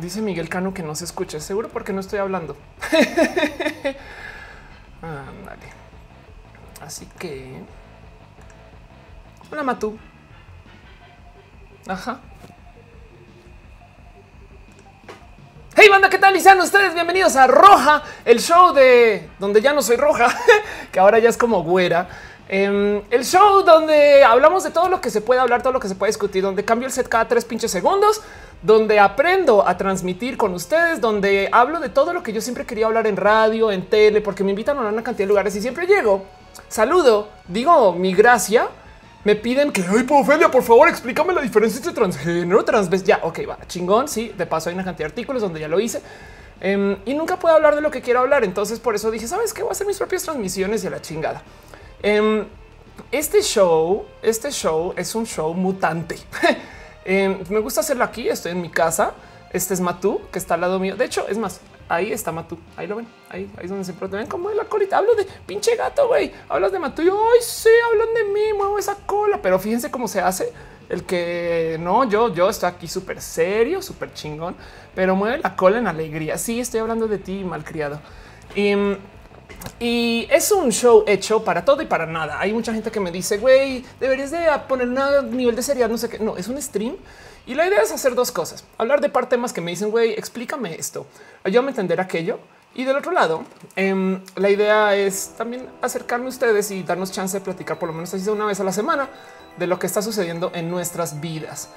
dice Miguel Cano que no se escucha. Seguro porque no estoy hablando. Así que. Hola, Matú. Ajá. Hey banda, ¿qué tal? Y sean ustedes bienvenidos a Roja, el show de donde ya no soy roja, que ahora ya es como güera. Em, el show donde hablamos de todo lo que se puede hablar, todo lo que se puede discutir, donde cambio el set cada tres pinches segundos, donde aprendo a transmitir con ustedes, donde hablo de todo lo que yo siempre quería hablar en radio, en tele, porque me invitan a una cantidad de lugares y siempre llego, saludo, digo mi gracia, me piden que, ay, Ophelia, por favor, explícame la diferencia entre transgénero, transvest. Ya, ok, va, chingón. Sí, de paso hay una cantidad de artículos donde ya lo hice. Em, y nunca puedo hablar de lo que quiero hablar. Entonces, por eso dije, ¿sabes qué? Voy a hacer mis propias transmisiones y a la chingada. Em, este show, este show es un show mutante. Em, me gusta hacerlo aquí. Estoy en mi casa. Este es Matú, que está al lado mío. De hecho, es más, ahí está Matú. Ahí lo ven. Ahí, ahí es donde se ven como la colita. Hablo de pinche gato, güey. Hablas de Matú y ay, sí, hablan de mí, muevo esa cola. Pero fíjense cómo se hace. El que no, yo, yo estoy aquí súper serio, súper chingón, pero mueve la cola en alegría. Sí, estoy hablando de ti, malcriado. Y y es un show hecho para todo y para nada. Hay mucha gente que me dice, güey, deberías de poner un nivel de seriedad, no sé qué. No, es un stream. Y la idea es hacer dos cosas. Hablar de par temas que me dicen, güey, explícame esto. Ayúdame a entender aquello. Y del otro lado, em, la idea es también acercarme a ustedes y darnos chance de platicar por lo menos así una vez a la semana de lo que está sucediendo en nuestras vidas.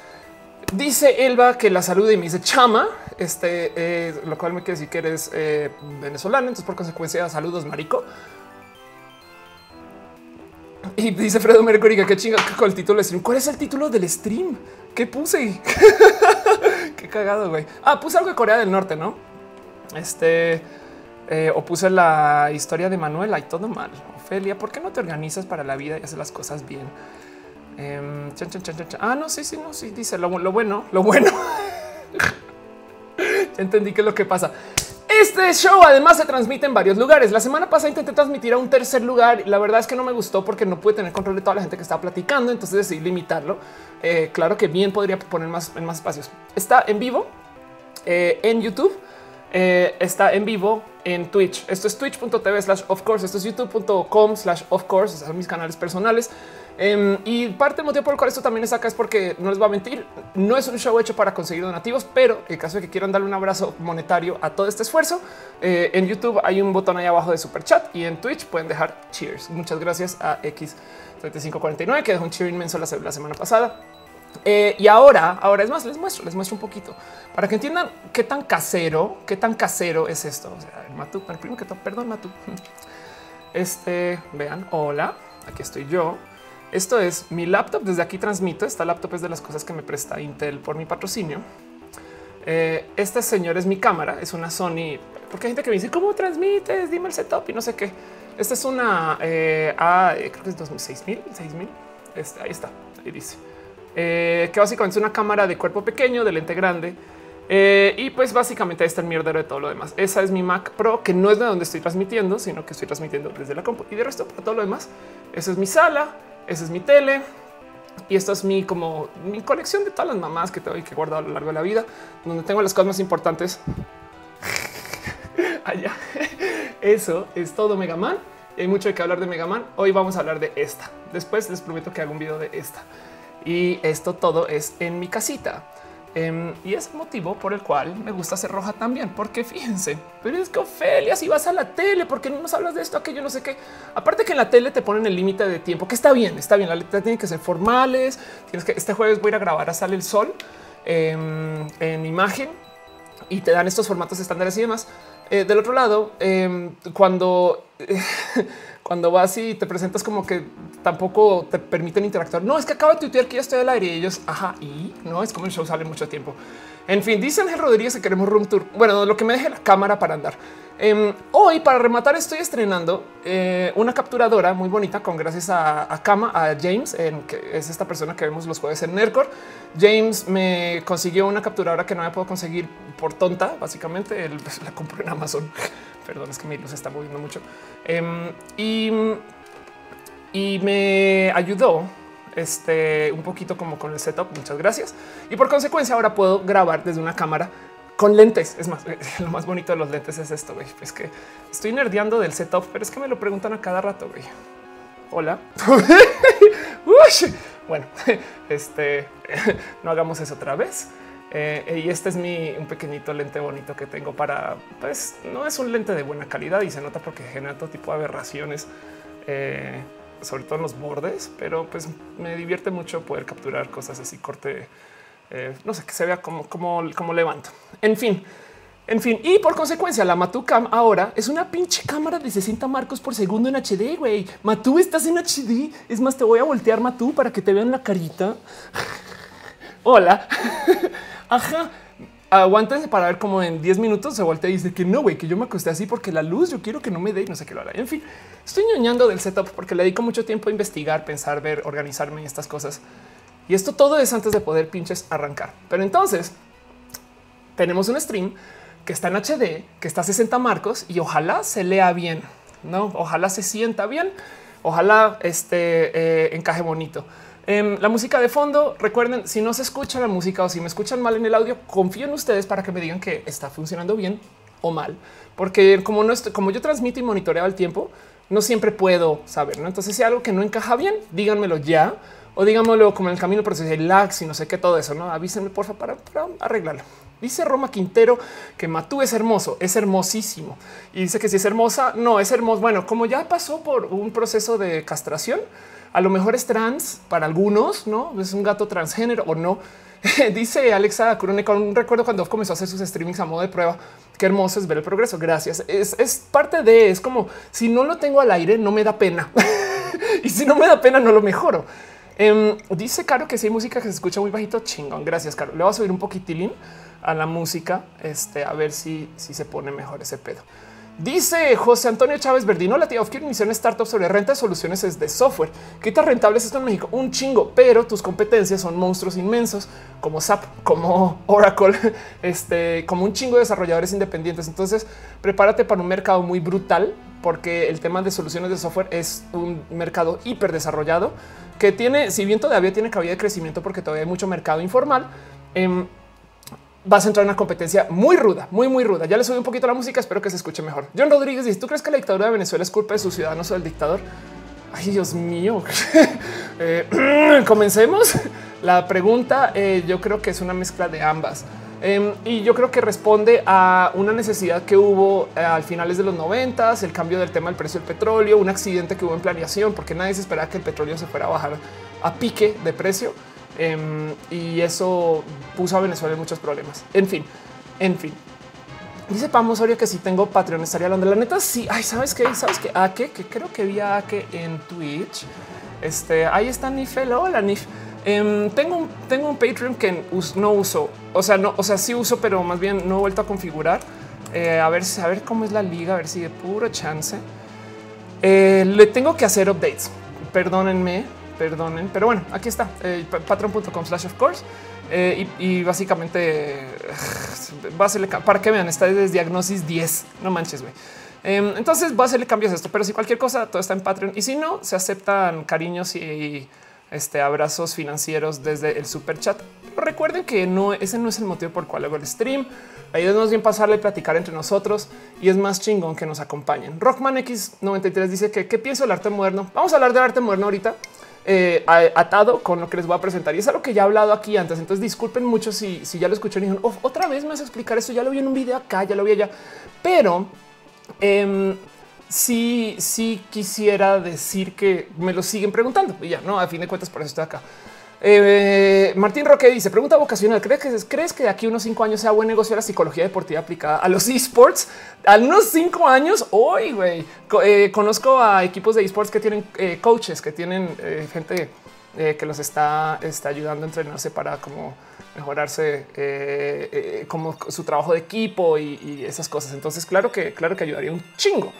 Dice Elba que la salud y me dice chama, este, eh, lo cual me quiere decir que eres eh, venezolano. Entonces, por consecuencia, saludos, marico. Y dice Fredo Mercury que qué chinga con el título del stream. ¿Cuál es el título del stream? ¿Qué puse? qué cagado, güey. Ah, puse algo de Corea del Norte, ¿no? Este eh, o puse la historia de Manuela y todo mal. Ofelia, ¿por qué no te organizas para la vida y hacer las cosas bien? Em, ah, no, sí, sí, no, sí, dice lo, bueno, lo bueno. ya entendí qué es lo que pasa. Este show además se transmite en varios lugares. La semana pasada intenté transmitir a un tercer lugar. La verdad es que no me gustó porque no pude tener control de toda la gente que estaba platicando. Entonces decidí limitarlo. Eh, claro que bien podría poner más en más espacios. Está en vivo eh, en YouTube. Eh, está en vivo en Twitch. Esto es twitch.tv slash of course. Esto es youtube.com slash of course. Son mis canales personales. Em, y parte del motivo por el cual esto también es acá es porque no les va a mentir, no es un show hecho para conseguir donativos, pero en caso de que quieran darle un abrazo monetario a todo este esfuerzo, eh, en YouTube hay un botón ahí abajo de super chat y en Twitch pueden dejar cheers. Muchas gracias a X3549 que dejó un cheer inmenso la, semana pasada. Eh, y ahora, ahora es más, les muestro, les muestro un poquito para que entiendan qué tan casero, qué tan casero es esto. O sea, el Matu, el primo que perdón, Matu. Este vean, hola, aquí estoy yo. Esto es mi laptop. Desde aquí transmito. Esta laptop es de las cosas que me presta Intel por mi patrocinio. Eh, este señor es mi cámara. Es una Sony. Porque hay gente que me dice cómo transmites, dime el setup y no sé qué. Esta es una eh, a, eh, creo que es 2000, 6000. Este, ahí está. Ahí dice eh, que básicamente es una cámara de cuerpo pequeño, de lente grande. y pues básicamente ahí está el mierdero de todo lo demás. Esa es mi Mac Pro, que no es de donde estoy transmitiendo, sino que estoy transmitiendo desde la compu. Y de resto, para todo lo demás, esa es mi sala. Esa es mi tele. Y esto es mi como mi colección de todas las mamás que tengo que guardar a lo largo de la vida, donde tengo las cosas más importantes. Allá. Eso es todo Mega Man. Hay mucho que hablar de Mega Man. Hoy vamos a hablar de esta. Después les prometo que hago un video de esta. Y esto todo es en mi casita. Em, y es el motivo por el cual me gusta ser roja también, porque fíjense, pero es que Ofelia, si vas a la tele, porque no nos hablas de esto, aquello, no sé qué. Aparte que en la tele te ponen el límite de tiempo, que está bien, está bien. La letra tiene que ser formales. Tienes que este jueves voy a ir a grabar a Sale el Sol em, en imagen y te dan estos formatos estándares y demás. Eh, del otro lado, em, cuando cuando vas y te presentas como que tampoco te permiten interactuar. No es que acaba de tuitear que ya estoy al aire y ellos, ajá, y no es como el show sale mucho tiempo. En fin, dicen Ángel Rodríguez que queremos room tour. Bueno, lo que me deje la cámara para andar. Em, hoy, para rematar, estoy estrenando eh, una capturadora muy bonita con gracias a, a Kama, a James, en, que es esta persona que vemos los jueves en Nercor. James me consiguió una capturadora que no me puedo conseguir por tonta. Básicamente, él la compró en Amazon. Perdón, es que mi luz está moviendo mucho. Em, y, y me ayudó este un poquito como con el setup. Muchas gracias. Y por consecuencia, ahora puedo grabar desde una cámara con lentes. Es más, lo más bonito de los lentes es esto. Güey. Es que estoy nerdeando del setup, pero es que me lo preguntan a cada rato. Güey. Hola. bueno, este no hagamos eso otra vez. Eh, y este es mi un pequeñito lente bonito que tengo para, pues no es un lente de buena calidad y se nota porque genera todo tipo de aberraciones, eh, sobre todo en los bordes, pero pues me divierte mucho poder capturar cosas así, corte, eh, no sé, que se vea como, como, como levanto. En fin, en fin, y por consecuencia, la Matucam ahora es una pinche cámara de 60 marcos por segundo en HD. Güey, Matú, estás en HD. Es más, te voy a voltear, Matú, para que te vean la carita. Hola. Ajá. Aguántense para ver cómo en 10 minutos se voltea y dice que no, güey, que yo me acosté así porque la luz yo quiero que no me dé y no sé qué lo hará. En fin, estoy ñoñando del setup porque le dedico mucho tiempo a investigar, pensar, ver, organizarme en estas cosas. Y esto todo es antes de poder pinches arrancar. Pero entonces tenemos un stream que está en HD, que está a 60 marcos y ojalá se lea bien, no? Ojalá se sienta bien, ojalá este eh, encaje bonito. Em, la música de fondo, recuerden, si no se escucha la música o si me escuchan mal en el audio, confío en ustedes para que me digan que está funcionando bien o mal, porque como no estoy, como yo transmito y monitoreo al tiempo, no siempre puedo saber. ¿no? Entonces, si algo que no encaja bien, díganmelo ya o díganmelo como en el camino, pero si hay lags y no sé qué, todo eso, no avísenme por favor para, para arreglarlo. Dice Roma Quintero que Matú es hermoso, es hermosísimo. Y dice que si es hermosa, no es hermoso. Bueno, como ya pasó por un proceso de castración, a lo mejor es trans para algunos, no es un gato transgénero o no. dice Alexa Curone con recuerdo cuando comenzó a hacer sus streamings a modo de prueba. Qué hermoso es ver el progreso. Gracias. Es, parte de es como si no lo tengo al aire, no me da pena. y si no me da pena, no lo mejoro. Em, dice Caro que si hay música que se escucha muy bajito, chingón. Gracias, Caro. Le voy a subir un poquitín a la música, este, a ver si, si se pone mejor ese pedo. Dice José Antonio Chávez Verdino, la tía iniciar una startup sobre renta de soluciones es de software. ¿Qué tan rentable es esto en México? Un chingo, pero tus competencias son monstruos inmensos como SAP, como Oracle, este, como un chingo de desarrolladores independientes. Entonces, prepárate para un mercado muy brutal porque el tema de soluciones de software es un mercado hiper desarrollado que tiene, si bien todavía tiene cabida de crecimiento porque todavía hay mucho mercado informal. Eh, vas a entrar en una competencia muy ruda, muy, muy ruda. Ya le subí un poquito la música, espero que se escuche mejor. John Rodríguez dice, ¿tú crees que la dictadura de Venezuela es culpa de sus ciudadanos o del dictador? Ay, Dios mío. Eh, comencemos. La pregunta eh, yo creo que es una mezcla de ambas. Em, y yo creo que responde a una necesidad que hubo eh, al finales de los noventas, el cambio del tema del precio del petróleo, un accidente que hubo en planeación, porque nadie se esperaba que el petróleo se fuera a bajar a pique de precio Em, y eso puso a Venezuela en muchos problemas. En fin, en fin. Dice Pamo Osorio que si tengo Patreon estaría hablando. La neta, sí. Ay, sabes qué? Sabes que a que creo que vi a que en Twitch. Este ahí está Nifel. Hola, Nif. Em, tengo, un, tengo un Patreon que no uso. O sea, no, o sea, sí uso, pero más bien no he vuelto a configurar. Eh, a ver, a ver cómo es la liga, a ver si de puro chance. Eh, le tengo que hacer updates. Perdónenme, perdonen, pero bueno, aquí está eh, patreon.com slash of course. Eh, y, básicamente va a hacerle para que vean, está desde diagnosis 10. No manches, güey. Em, entonces va a hacerle cambios a esto, pero si cualquier cosa, todo está en Patreon. Y si no, se aceptan cariños y este, abrazos financieros desde el super chat. recuerden que no, ese no es el motivo por el cual hago el stream. Idea es bien pasarle y platicar entre nosotros y es más chingón que nos acompañen. Rockman X93 dice que qué pienso del arte moderno. Vamos a hablar del arte moderno ahorita. Eh, atado con lo que les voy a presentar. Y es algo que ya he hablado aquí antes. Entonces disculpen mucho si, si ya lo escuché y dijeron otra vez me vas a explicar esto. Ya lo vi en un video acá, ya lo vi allá, pero eh, sí, sí quisiera decir que me lo siguen preguntando y ya no, a fin de cuentas, por eso estoy acá. Eh, Martín Roque dice pregunta vocacional. ¿Crees que, ¿Crees que de aquí unos cinco años sea buen negocio la psicología deportiva aplicada a los esports? A unos cinco años hoy, güey. Eh, conozco a equipos de esports que tienen eh, coaches, que tienen gente que los está, está ayudando a entrenarse para como mejorarse como su trabajo de equipo y, y, esas cosas. Entonces, claro que, claro que ayudaría un chingo.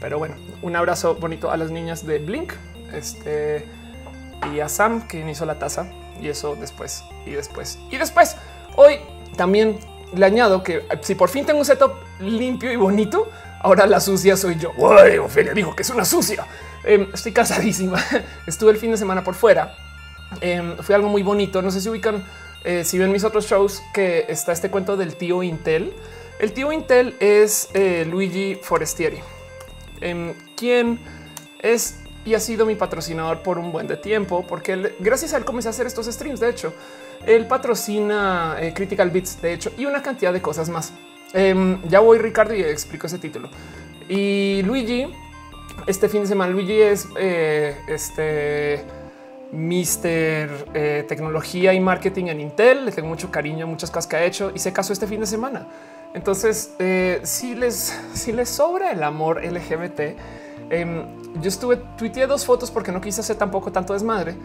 Pero bueno, un abrazo bonito a las niñas de Blink este y a Sam, quien hizo la taza y eso después y después y después. Hoy también le añado que si por fin tengo un setup limpio y bonito, ahora la sucia soy yo. Uy, Ofelia dijo que es una sucia. Em, estoy cansadísima. Estuve el fin de semana por fuera. Em, fue algo muy bonito. No sé si ubican eh, si ven mis otros shows, que está este cuento del tío Intel. El tío Intel es eh, Luigi Forestieri, em, quien es y ha sido mi patrocinador por un buen de tiempo, porque gracias a él comencé a hacer estos streams. De hecho, él patrocina eh, Critical Bits, de hecho, y una cantidad de cosas más. Em, ya voy, Ricardo, y explico ese título. Y Luigi, este fin de semana, Luigi es eh, este Mister eh, Tecnología y Marketing en Intel. Le tengo mucho cariño, muchas cosas que ha hecho y se casó este fin de semana. Entonces, si les, si les sobra el amor LGBT, em, yo estuve tuiteé dos fotos porque no quise hacer tampoco tanto desmadre,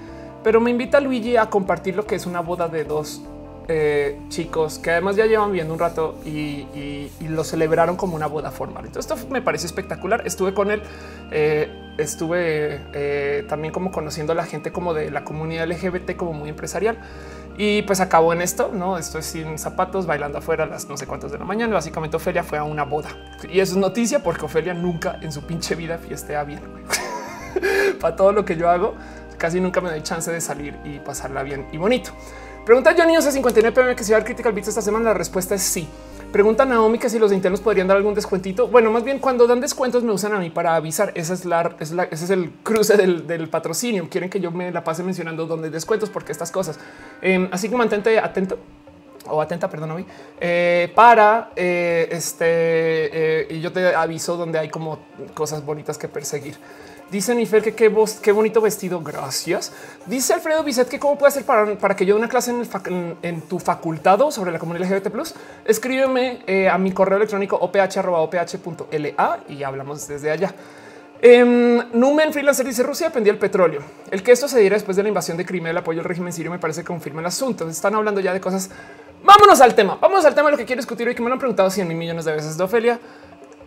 pero me invita Luigi a compartir lo que es una boda de dos eh, chicos que además ya llevan viendo un rato y, lo celebraron como una boda formal. Entonces esto me parece espectacular. Estuve con él, eh, estuve eh, también como conociendo a la gente como de la comunidad LGBT como muy empresarial. Y pues acabó en esto, no estoy sin zapatos, bailando afuera a las no sé cuántas de la mañana. Básicamente Ofelia fue a una boda y eso es noticia porque Ofelia nunca en su pinche vida fiestea bien. Para todo lo que yo hago, casi nunca me doy chance de salir y pasarla bien y bonito. Pregunta Johnny 59 PM que si va a dar Critical Beats esta semana. La respuesta es sí. Pregunta Naomi que si los internos podrían dar algún descuentito. Bueno, más bien cuando dan descuentos me usan a mí para avisar. Esa es la, es la ese es el cruce del, patrocinio. Quieren que yo me la pase mencionando dónde descuentos porque estas cosas. Em, así que mantente atento o atenta, perdón, eh, para eh, este eh, y yo te aviso donde hay como cosas bonitas que perseguir. Dice Nifer que qué, qué bonito vestido. Gracias. Dice Alfredo Bisset que cómo puede hacer para, para que yo dé una clase en, tu facultado sobre la comunidad LGBT. Escríbeme eh, a mi correo electrónico oph.oph.la y hablamos desde allá. Um, Numen Freelancer dice Rusia dependía del petróleo. El que esto se diera después de la invasión de Crimea, el apoyo al régimen sirio me parece que confirma el asunto. Están hablando ya de cosas. Vámonos al tema. Vamos al tema de lo que quiero discutir y que me lo han preguntado 100 mil millones de veces de Ofelia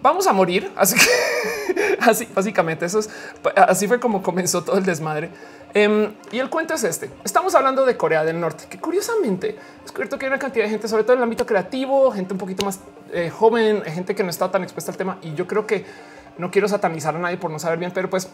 vamos a morir. Así que así básicamente eso es así fue como comenzó todo el desmadre. Em, y el cuento es este. Estamos hablando de Corea del Norte, que curiosamente he descubierto que hay una cantidad de gente, sobre todo en el ámbito creativo, gente un poquito más eh, joven, gente que no está tan expuesta al tema. Y yo creo que no quiero satanizar a nadie por no saber bien, pero pues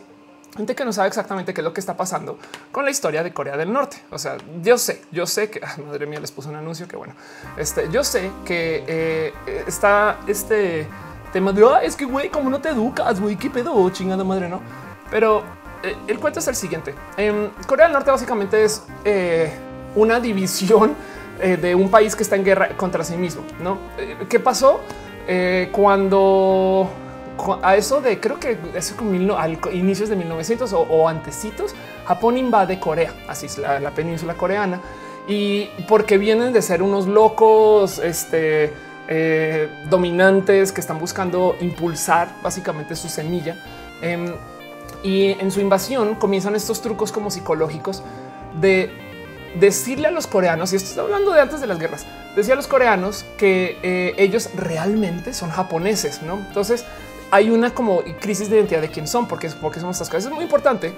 gente que no sabe exactamente qué es lo que está pasando con la historia de Corea del Norte. O sea, yo sé, yo sé que madre mía les puso un anuncio que bueno, este, yo sé que eh, está este tema de es que güey, como no te educas, güey, qué pedo, chingada madre, no? Pero eh, el cuento es el siguiente. En Corea del Norte básicamente es eh, una división eh, de un país que está en guerra contra sí mismo, ¿no? ¿Qué pasó cuando a eso de creo que es como al inicios de 1900 o, antecitos, Japón invade Corea, así es la, la península coreana, y porque vienen de ser unos locos, este, eh, dominantes que están buscando impulsar básicamente su semilla. Em, y en su invasión comienzan estos trucos como psicológicos de decirle a los coreanos, y esto está hablando de antes de las guerras, decía a los coreanos que eh, ellos realmente son japoneses, ¿no? Entonces hay una como crisis de identidad de quién son, porque, porque son estas cosas. Es muy importante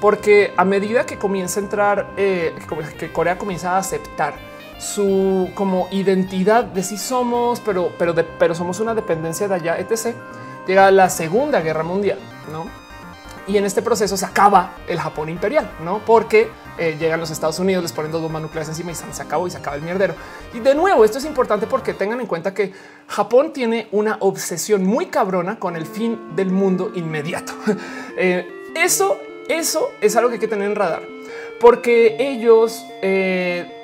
porque a medida que comienza a entrar, eh, que Corea comienza a aceptar su como identidad de sí somos, pero, pero, pero somos una dependencia de allá, etc. Llega la Segunda Guerra Mundial, ¿no? Y en este proceso se acaba el Japón imperial, ¿no? Porque eh, llegan los Estados Unidos, les ponen dos bombas nucleares encima y se acabó y se acaba el mierdero. Y de nuevo, esto es importante porque tengan en cuenta que Japón tiene una obsesión muy cabrona con el fin del mundo inmediato. Eh, eso, eso es algo que hay que tener en radar, porque ellos eh,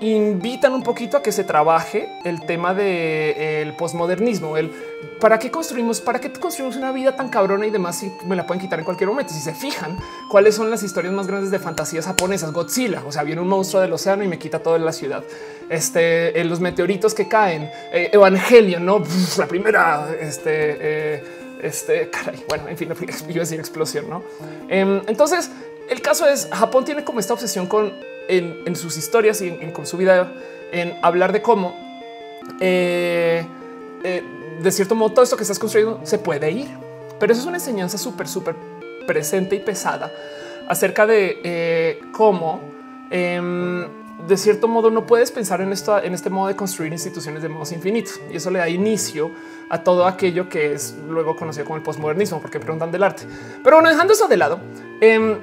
invitan un poquito a que se trabaje el tema del de, el posmodernismo, el para qué construimos, para qué construimos una vida tan cabrona y demás si me la pueden quitar en cualquier momento. Si se fijan cuáles son las historias más grandes de fantasías japonesas, Godzilla, o sea, viene un monstruo del océano y me quita toda la ciudad. Este, en los meteoritos que caen, eh, Evangelion, no la primera, este, eh, este, bueno, en fin, iba a decir explosión, no? Em, entonces, el caso es Japón tiene como esta obsesión con en, sus historias y en, con su vida en hablar de cómo eh, eh, de cierto modo todo esto que estás construyendo se puede ir. Pero eso es una enseñanza súper, súper presente y pesada acerca de eh, cómo em, de cierto modo no puedes pensar en esto, en este modo de construir instituciones de modos infinitos y eso le da inicio a todo aquello que es luego conocido como el postmodernismo, porque preguntan del arte. Pero bueno, dejando eso de lado, em,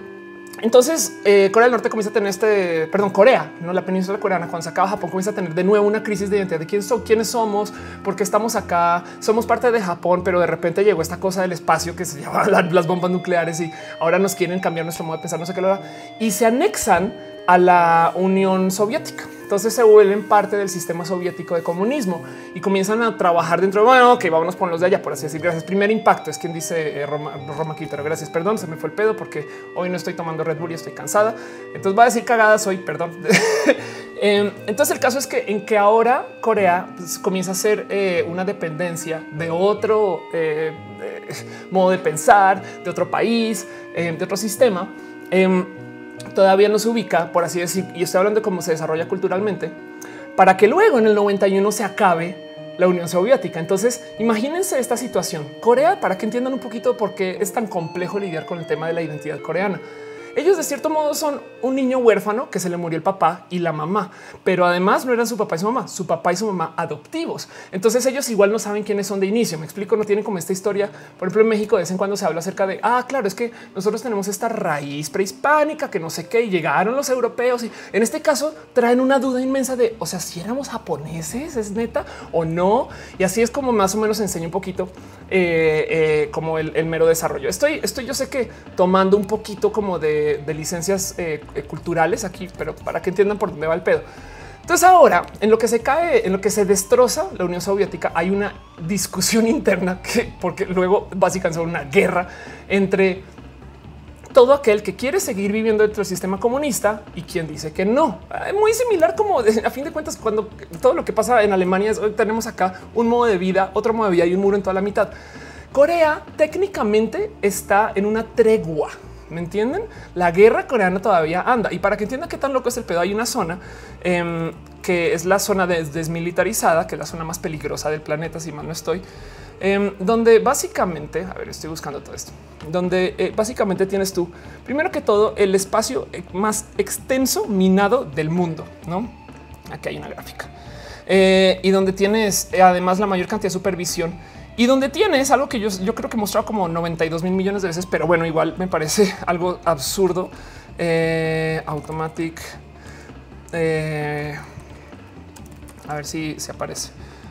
Entonces, eh, Corea del Norte comienza a tener este, perdón, Corea, no la península coreana, cuando se acaba Japón, comienza a tener de nuevo una crisis de identidad de quién son, quiénes somos, por qué estamos acá, somos parte de Japón, pero de repente llegó esta cosa del espacio que se llama las bombas nucleares y ahora nos quieren cambiar nuestro modo de pensar, no sé qué lo y se anexan a la Unión Soviética. Entonces se vuelven parte del sistema soviético de comunismo y comienzan a trabajar dentro de, bueno, ok, vámonos con los de allá, por así decir, gracias. Primer impacto es quien dice eh, Roma, Roma gracias, perdón, se me fue el pedo porque hoy no estoy tomando Red Bull y estoy cansada. Entonces va a decir cagadas hoy, perdón. Em, entonces el caso es que en que ahora Corea pues, comienza a ser eh, una dependencia de otro eh, modo de pensar, de otro país, de otro sistema em, todavía no se ubica, por así decir, y estoy hablando de cómo se desarrolla culturalmente, para que luego en el 91 se acabe la Unión Soviética. Entonces, imagínense esta situación. Corea, para que entiendan un poquito por qué es tan complejo lidiar con el tema de la identidad coreana. Ellos de cierto modo son un niño huérfano que se le murió el papá y la mamá, pero además no eran su papá y su mamá, su papá y su mamá adoptivos. Entonces ellos igual no saben quiénes son de inicio. Me explico, no tienen como esta historia. Por ejemplo, en México de vez en cuando se habla acerca de, ah, claro, es que nosotros tenemos esta raíz prehispánica que no sé qué y llegaron los europeos y en este caso traen una duda inmensa de, o sea, si éramos japoneses, es neta o no. Y así es como más o menos enseño un poquito eh, eh, como el, mero desarrollo. Estoy, estoy, yo sé que tomando un poquito como de de, licencias eh, eh, culturales aquí, pero para que entiendan por dónde va el pedo. Entonces ahora en lo que se cae, en lo que se destroza la Unión Soviética, hay una discusión interna que porque luego básicamente una guerra entre todo aquel que quiere seguir viviendo dentro del sistema comunista y quien dice que no. Es muy similar como a fin de cuentas cuando todo lo que pasa en Alemania es tenemos acá un modo de vida, otro modo de vida y un muro en toda la mitad. Corea técnicamente está en una tregua ¿Me entienden? La guerra coreana todavía anda. Y para que entiendan qué tan loco es el pedo, hay una zona em, que es la zona desmilitarizada, que es la zona más peligrosa del planeta, si mal no estoy, em, donde básicamente, a ver, estoy buscando todo esto, donde eh, básicamente tienes tú, primero que todo, el espacio eh, más extenso minado del mundo, ¿no? Aquí hay una gráfica. Eh, y donde tienes además la mayor cantidad de supervisión y donde tienes algo que yo, creo que he mostrado como 92 mil millones de veces, pero bueno, igual me parece algo absurdo. Eh, automatic. Eh, a ver si se aparece.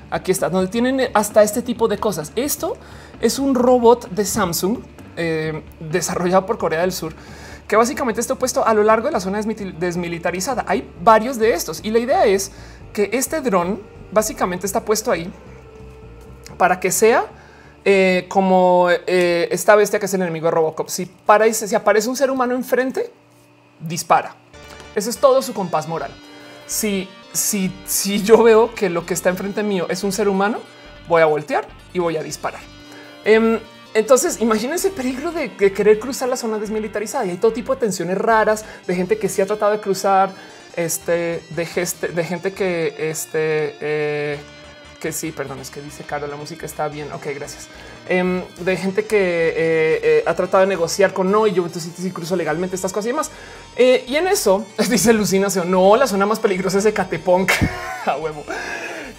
Aquí está, donde tienen hasta este tipo de cosas. Esto es un robot de Samsung eh, desarrollado por Corea del Sur que básicamente está puesto a lo largo de la zona desmilitarizada. Hay varios de estos y la idea es que este dron básicamente está puesto ahí para que sea eh, como eh, esta bestia que es el enemigo de Robocop. Si, para, si aparece un ser humano enfrente, dispara. Ese es todo su compás moral. Si, si, si yo veo que lo que está enfrente mío es un ser humano, voy a voltear y voy a disparar. Em, entonces, imagínense el peligro de, querer cruzar la zona desmilitarizada y hay todo tipo de tensiones raras de gente que sí ha tratado de cruzar, este, de, de gente que este, eh, que sí, perdón, es que dice Caro, la música está bien. Ok, gracias. Em, de gente que eh, eh, ha tratado de negociar con no y yo entonces cruzo legalmente estas cosas y demás. Eh, y en eso dice Lucinación, no, la zona más peligrosa es de Catepunk a huevo.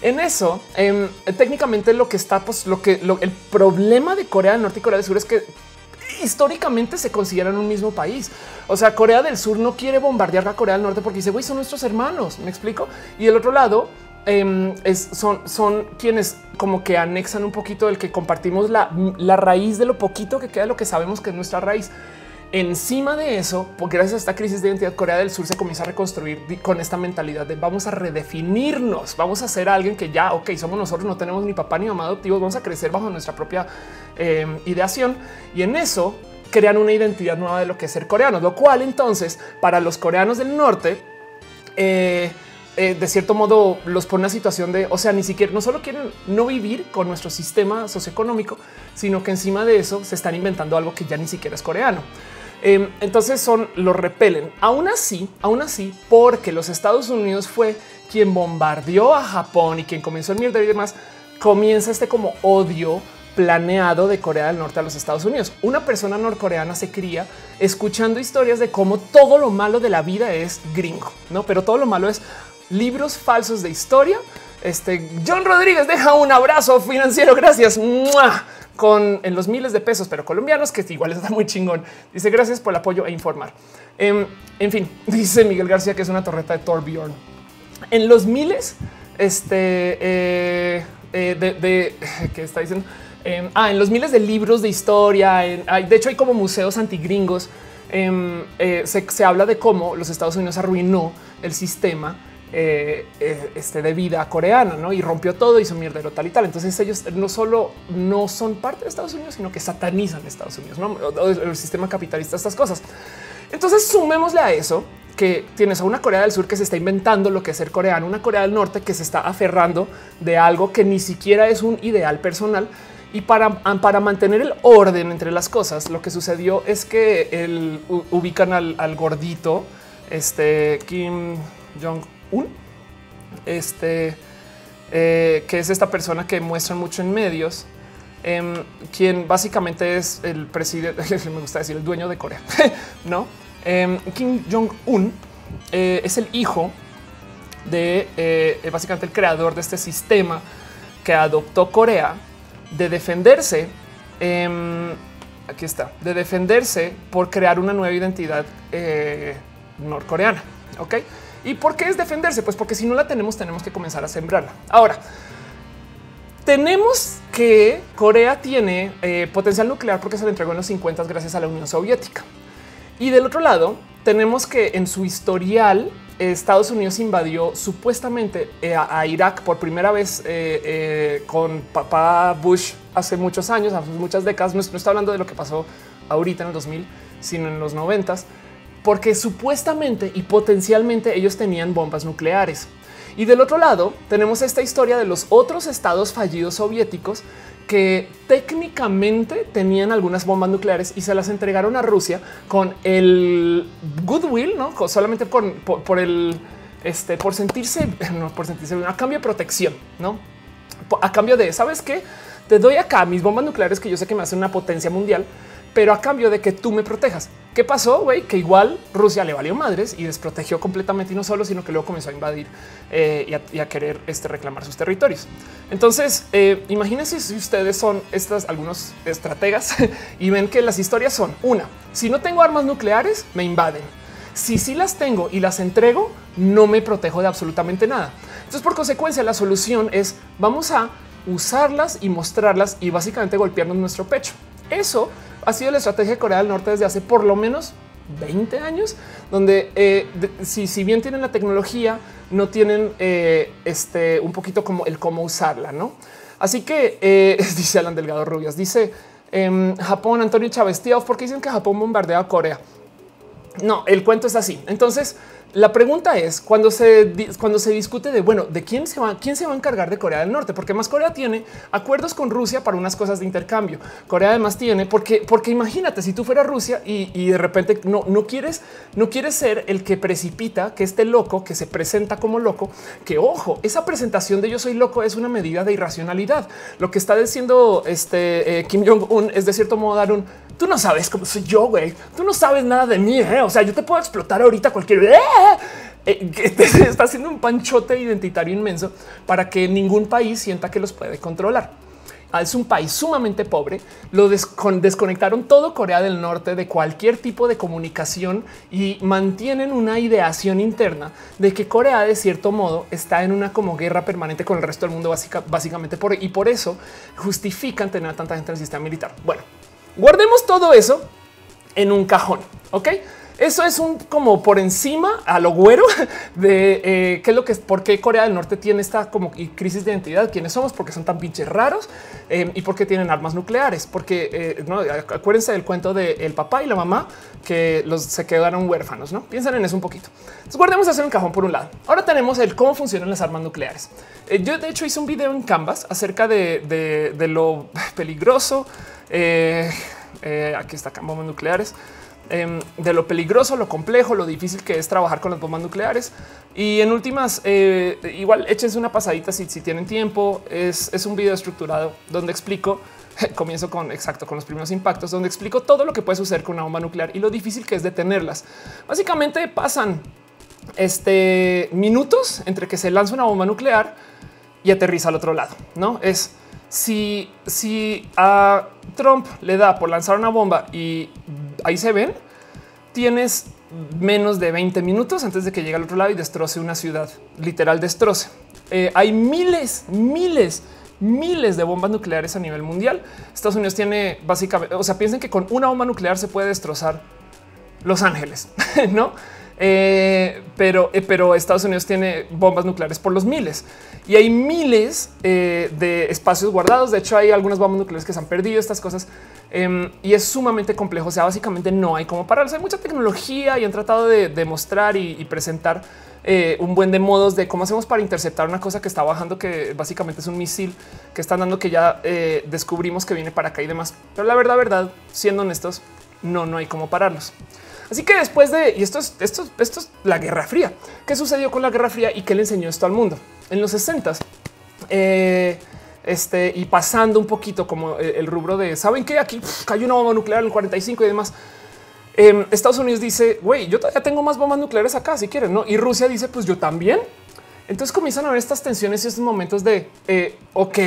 En eso, em, técnicamente lo que está, pues lo que el problema de Corea del Norte y Corea del Sur es que históricamente se consideran un mismo país. O sea, Corea del Sur no quiere bombardear a Corea del Norte porque dice, güey, son nuestros hermanos. Me explico. Y el otro lado, Em, son, son quienes como que anexan un poquito el que compartimos la, raíz de lo poquito que queda, lo que sabemos que es nuestra raíz. Encima de eso, porque gracias a esta crisis de identidad, Corea del Sur se comienza a reconstruir con esta mentalidad de vamos a redefinirnos, vamos a ser alguien que ya, ok, somos nosotros, no tenemos ni papá ni mamá adoptivos, vamos a crecer bajo nuestra propia em, ideación. Y en eso crean una identidad nueva de lo que es ser coreanos, lo cual entonces para los coreanos del norte, eh, eh, de cierto modo los pone a situación de, o sea, ni siquiera no solo quieren no vivir con nuestro sistema socioeconómico, sino que encima de eso se están inventando algo que ya ni siquiera es coreano. Em, entonces son los repelen. Aún así, aún así, porque los Estados Unidos fue quien bombardeó a Japón y quien comenzó el mierda y demás, comienza este como odio planeado de Corea del Norte a los Estados Unidos. Una persona norcoreana se cría escuchando historias de cómo todo lo malo de la vida es gringo, no? Pero todo lo malo es libros falsos de historia. Este John Rodríguez deja un abrazo financiero. Gracias. con en los miles de pesos, pero colombianos, que igual está muy chingón. Dice gracias por el apoyo e informar. Em, en fin, dice Miguel García que es una torreta de Torbjorn. En los miles, este eh, eh, de, que está diciendo. Em, ah, en los miles de libros de historia. de hecho, hay como museos antigringos. Em, eh, se, habla de cómo los Estados Unidos arruinó el sistema eh, este de vida coreana, ¿no? Y rompió todo, hizo mierdero tal y tal. Entonces ellos no solo no son parte de Estados Unidos, sino que satanizan Estados Unidos, ¿no? El sistema capitalista, estas cosas. Entonces sumémosle a eso que tienes a una Corea del Sur que se está inventando lo que es ser coreano, una Corea del Norte que se está aferrando de algo que ni siquiera es un ideal personal, y para, para mantener el orden entre las cosas, lo que sucedió es que el, ubican al, gordito, este Kim Jong-un, este, eh, que es esta persona que muestran mucho en medios, em, quien básicamente es el presidente, me gusta decir el dueño de Corea, no? Em, Kim Jong-un eh, es el hijo de eh, básicamente el creador de este sistema que adoptó Corea de defenderse. Em, aquí está, de defenderse por crear una nueva identidad norcoreana. Ok. ¿Y por qué es defenderse? Pues porque si no la tenemos, tenemos que comenzar a sembrarla. Ahora, tenemos que Corea tiene eh, potencial nuclear porque se le entregó en los 50 gracias a la Unión Soviética. Y del otro lado, tenemos que en su historial Estados Unidos invadió supuestamente eh, a, Irak por primera vez eh, con papá Bush hace muchos años, hace muchas décadas. No, está hablando de lo que pasó ahorita en el 2000, sino en los 90, porque supuestamente y potencialmente ellos tenían bombas nucleares. Y del otro lado tenemos esta historia de los otros estados fallidos soviéticos que técnicamente tenían algunas bombas nucleares y se las entregaron a Rusia con el goodwill, no solamente por, el este, por sentirse, no por sentirse a cambio de protección, no a cambio de sabes qué te doy acá mis bombas nucleares que yo sé que me hacen una potencia mundial pero a cambio de que tú me protejas. ¿Qué pasó? Güey? Que igual Rusia le valió madres y desprotegió completamente y no solo, sino que luego comenzó a invadir eh, y, a, querer este, reclamar sus territorios. Entonces, eh, imagínense si ustedes son estas algunos estrategas y ven que las historias son una, si no tengo armas nucleares, me invaden. Si sí las tengo y las entrego, no me protejo de absolutamente nada. Entonces, por consecuencia, la solución es vamos a usarlas y mostrarlas y básicamente golpearnos nuestro pecho. Eso ha sido la estrategia de Corea del Norte desde hace por lo menos 20 años, donde eh, si, bien tienen la tecnología, no tienen eh, este un poquito como el cómo usarla, no? Así que eh, dice Alan Delgado Rubias, dice em, Japón, Antonio Chávez, tío, ¿por qué dicen que Japón bombardea a Corea? No, el cuento es así. Entonces, la pregunta es cuando se cuando se discute de bueno, de quién se va, quién se va a encargar de Corea del Norte, porque más Corea tiene acuerdos con Rusia para unas cosas de intercambio. Corea además tiene porque, porque imagínate si tú fueras Rusia y, de repente no, no quieres, no quieres ser el que precipita que este loco que se presenta como loco, que ojo, esa presentación de yo soy loco es una medida de irracionalidad. Lo que está diciendo este eh, Kim Jong Un es de cierto modo dar un tú no sabes cómo soy yo, güey. Tú no sabes nada de mí. ¿eh? O sea, yo te puedo explotar ahorita cualquier. ¡Eh! Eh, está haciendo un panchote identitario inmenso para que ningún país sienta que los puede controlar. Ah, es un país sumamente pobre. Lo desconectaron todo Corea del Norte de cualquier tipo de comunicación y mantienen una ideación interna de que Corea de cierto modo está en una como guerra permanente con el resto del mundo básicamente por y por eso justifican tener tanta gente en el sistema militar. Bueno, Guardemos todo eso en un cajón. Ok, eso es un como por encima a lo güero de eh, qué es lo que es, por qué Corea del Norte tiene esta como crisis de identidad, quiénes somos, porque son tan pinches raros eh, y porque tienen armas nucleares. Porque eh, no acuérdense del cuento del papá y la mamá que los se quedaron huérfanos. No piensen en eso un poquito. Entonces guardemos eso en un cajón por un lado. Ahora tenemos el cómo funcionan las armas nucleares. yo de hecho hice un video en Canvas acerca de, de lo peligroso eh, eh, aquí está bombas nucleares. Em, de lo peligroso, lo complejo, lo difícil que es trabajar con las bombas nucleares. Y en últimas, eh, igual échense una pasadita si, tienen tiempo. Es, un video estructurado donde explico, comienzo con exacto con los primeros impactos, donde explico todo lo que puede suceder con una bomba nuclear y lo difícil que es detenerlas. Básicamente pasan este minutos entre que se lanza una bomba nuclear y aterriza al otro lado. No es si, si a Trump le da por lanzar una bomba y ahí se ven, tienes menos de 20 minutos antes de que llegue al otro lado y destroce una ciudad, literal destroce. Eh, hay miles, miles, miles de bombas nucleares a nivel mundial. Estados Unidos tiene básicamente, o sea, piensen que con una bomba nuclear se puede destrozar Los Ángeles, ¿no? Eh, pero, eh, pero Estados Unidos tiene bombas nucleares por los miles y hay miles eh, de espacios guardados. De hecho, hay algunas bombas nucleares que se han perdido estas cosas em, y es sumamente complejo. O sea, básicamente no hay como pararse. Hay mucha tecnología y han tratado de demostrar y, presentar un buen de modos de cómo hacemos para interceptar una cosa que está bajando, que básicamente es un misil que están dando que ya descubrimos que viene para acá y demás. Pero la verdad, verdad, siendo honestos, no, no hay cómo pararlos. Así que después de y esto es, esto, esto es la Guerra Fría. ¿Qué sucedió con la Guerra Fría y qué le enseñó esto al mundo? En los 60 eh, este y pasando un poquito como el, rubro de saben que aquí cayó una bomba nuclear en el 45 y demás. Em, Estados Unidos dice, güey, yo todavía tengo más bombas nucleares acá si quieren, no? Y Rusia dice, pues yo también. Entonces comienzan a ver estas tensiones y estos momentos de, eh, ok,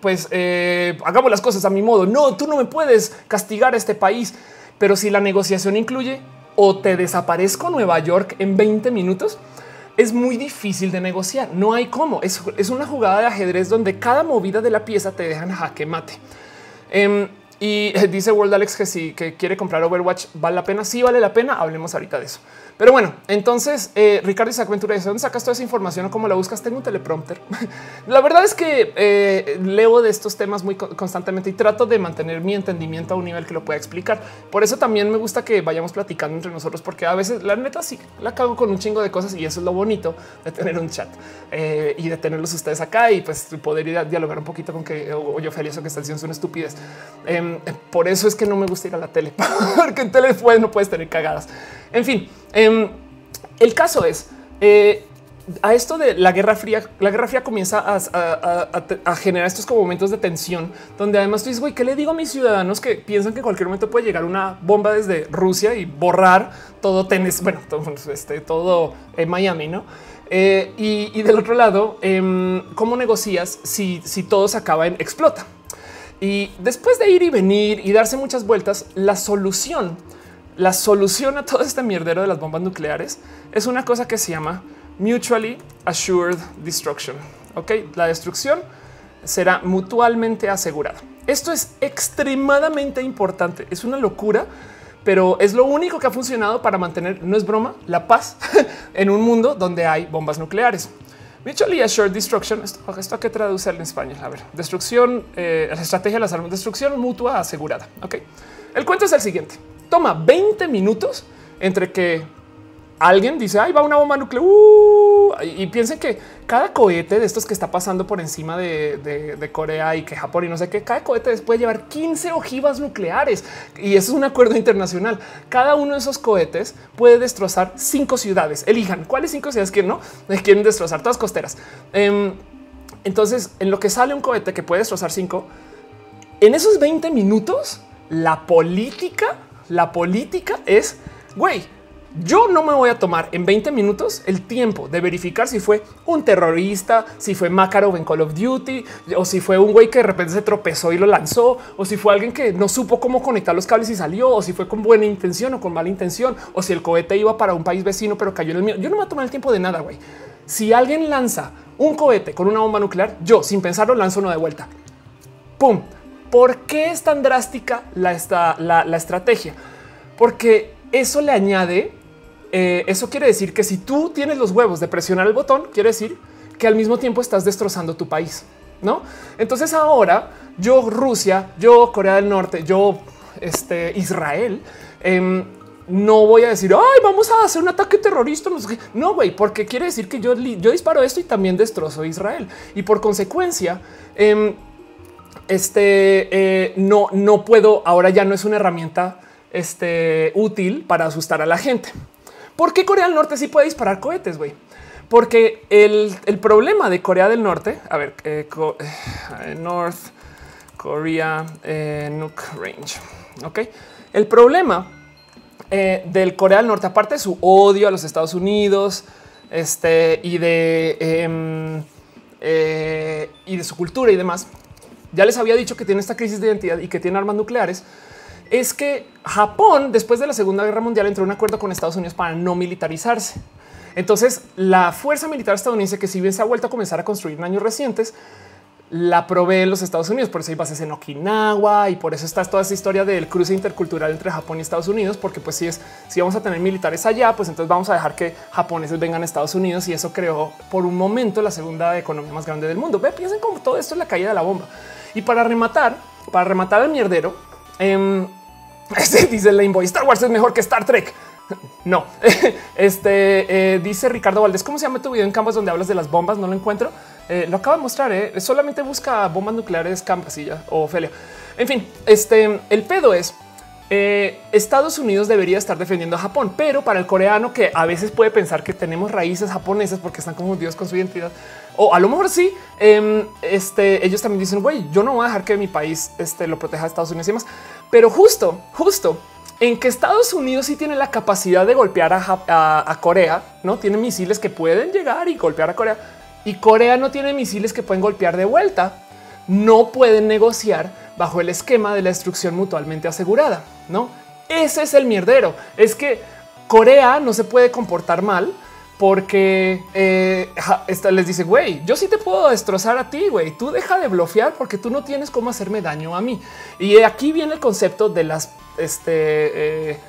pues eh, hagamos las cosas a mi modo. No, tú no me puedes castigar a este país. Pero si la negociación incluye o te desaparezco Nueva York en 20 minutos, es muy difícil de negociar. No hay cómo. Es, una jugada de ajedrez donde cada movida de la pieza te dejan jaque mate. Em, y dice World Alex que si que quiere comprar Overwatch, ¿vale la pena? Sí, vale la pena. Hablemos ahorita de eso. Pero bueno, entonces eh, Ricardo Isaac dice dónde sacas toda esa información o cómo la buscas. Tengo un teleprompter. la verdad es que eh, leo de estos temas muy constantemente y trato de mantener mi entendimiento a un nivel que lo pueda explicar. Por eso también me gusta que vayamos platicando entre nosotros, porque a veces la neta sí la cago con un chingo de cosas y eso es lo bonito de tener un chat eh, y de tenerlos ustedes acá y pues poder dialogar un poquito con que o, yo feliz que están diciendo son estúpidas. Em, por eso es que no me gusta ir a la tele, porque en tele no puedes tener cagadas. En fin, em, el caso es eh, a esto de la Guerra Fría, la Guerra Fría comienza a, generar estos momentos de tensión, donde además tú dices, güey, ¿qué le digo a mis ciudadanos que piensan que en cualquier momento puede llegar una bomba desde Rusia y borrar todo tenis, bueno, todo, este, todo en Miami, ¿no? Eh, y, del otro lado, em, ¿cómo negocias si, si todo se acaba en explota? Y después de ir y venir y darse muchas vueltas, la solución la solución a todo este mierdero de las bombas nucleares es una cosa que se llama mutually assured destruction. Ok, la destrucción será mutualmente asegurada. Esto es extremadamente importante. Es una locura, pero es lo único que ha funcionado para mantener, no es broma, la paz en un mundo donde hay bombas nucleares. Mutually assured destruction. Esto, esto que traduce en español. A ver, destrucción, eh, la estrategia de las armas, destrucción mutua asegurada. Ok, el cuento es el siguiente toma 20 minutos entre que alguien dice, ahí va una bomba nuclear uh", y piensen que cada cohete de estos que está pasando por encima de, Corea y que Japón y no sé qué, cada cohete puede llevar 15 ojivas nucleares y eso es un acuerdo internacional. Cada uno de esos cohetes puede destrozar cinco ciudades. Elijan cuáles cinco ciudades quieren, no quieren destrozar todas costeras. Em, entonces, en lo que sale un cohete que puede destrozar cinco, en esos 20 minutos, la política la política es, güey, yo no me voy a tomar en 20 minutos el tiempo de verificar si fue un terrorista, si fue Makarov en Call of Duty, o si fue un güey que de repente se tropezó y lo lanzó, o si fue alguien que no supo cómo conectar los cables y salió, o si fue con buena intención o con mala intención, o si el cohete iba para un país vecino pero cayó en el mío. Yo no me voy a tomar el tiempo de nada, güey. Si alguien lanza un cohete con una bomba nuclear, yo sin pensarlo lanzo uno de vuelta. ¡Pum! ¿Por qué es tan drástica la, la, estrategia? Porque eso le añade, eh, eso quiere decir que si tú tienes los huevos de presionar el botón, quiere decir que al mismo tiempo estás destrozando tu país, ¿no? Entonces ahora yo Rusia, yo Corea del Norte, yo este, Israel, em, no voy a decir, ay, vamos a hacer un ataque terrorista. No, güey, porque quiere decir que yo, yo disparo esto y también destrozo Israel. Y por consecuencia, em, este eh, no, no puedo. Ahora ya no es una herramienta este, útil para asustar a la gente. ¿Por qué Corea del Norte sí puede disparar cohetes? Güey, porque el, problema de Corea del Norte, a ver, eh, eh, North Korea Nuke Range. Ok, el problema del Corea del Norte, aparte de su odio a los Estados Unidos, este y de em, y de su cultura y demás, ya les había dicho que tiene esta crisis de identidad y que tiene armas nucleares, es que Japón, después de la Segunda Guerra Mundial, entró en un acuerdo con Estados Unidos para no militarizarse. Entonces, la fuerza militar estadounidense, que si bien se ha vuelto a comenzar a construir en años recientes, la provee los Estados Unidos. Por eso hay bases en Okinawa y por eso está toda esa historia del cruce intercultural entre Japón y Estados Unidos, porque pues si es si vamos a tener militares allá, pues entonces vamos a dejar que japoneses vengan a Estados Unidos y eso creó por un momento la segunda economía más grande del mundo. Ve, piensen como todo esto es la caída de la bomba. Y para rematar, para rematar el mierdero, eh, dice la Invoice Star Wars es mejor que Star Trek. No, este eh, dice Ricardo Valdés. ¿Cómo se llama tu video en Canvas donde hablas de las bombas? No lo encuentro. Eh, lo acabo de mostrar. Eh. Solamente busca bombas nucleares, Canvas y ya o Ophelia. En fin, este el pedo es Estados Unidos debería estar defendiendo a Japón, pero para el coreano que a veces puede pensar que tenemos raíces japonesas porque están confundidos con su identidad, o a lo mejor sí, em, este, ellos también dicen, güey, yo no voy a dejar que mi país este, lo proteja a Estados Unidos y demás. Pero justo, justo en que Estados Unidos sí tiene la capacidad de golpear a, Corea, no tiene misiles que pueden llegar y golpear a Corea y Corea no tiene misiles que pueden golpear de vuelta. No pueden negociar bajo el esquema de la destrucción mutuamente asegurada. No, ese es el mierdero. Es que Corea no se puede comportar mal porque eh, les dice, güey, yo sí te puedo destrozar a ti, güey. Tú deja de bloquear porque tú no tienes cómo hacerme daño a mí. Y aquí viene el concepto de las, este, eh,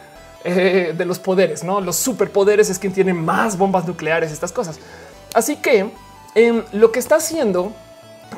eh, de los poderes, no? Los superpoderes es quien tiene más bombas nucleares, estas cosas. Así que em, lo que está haciendo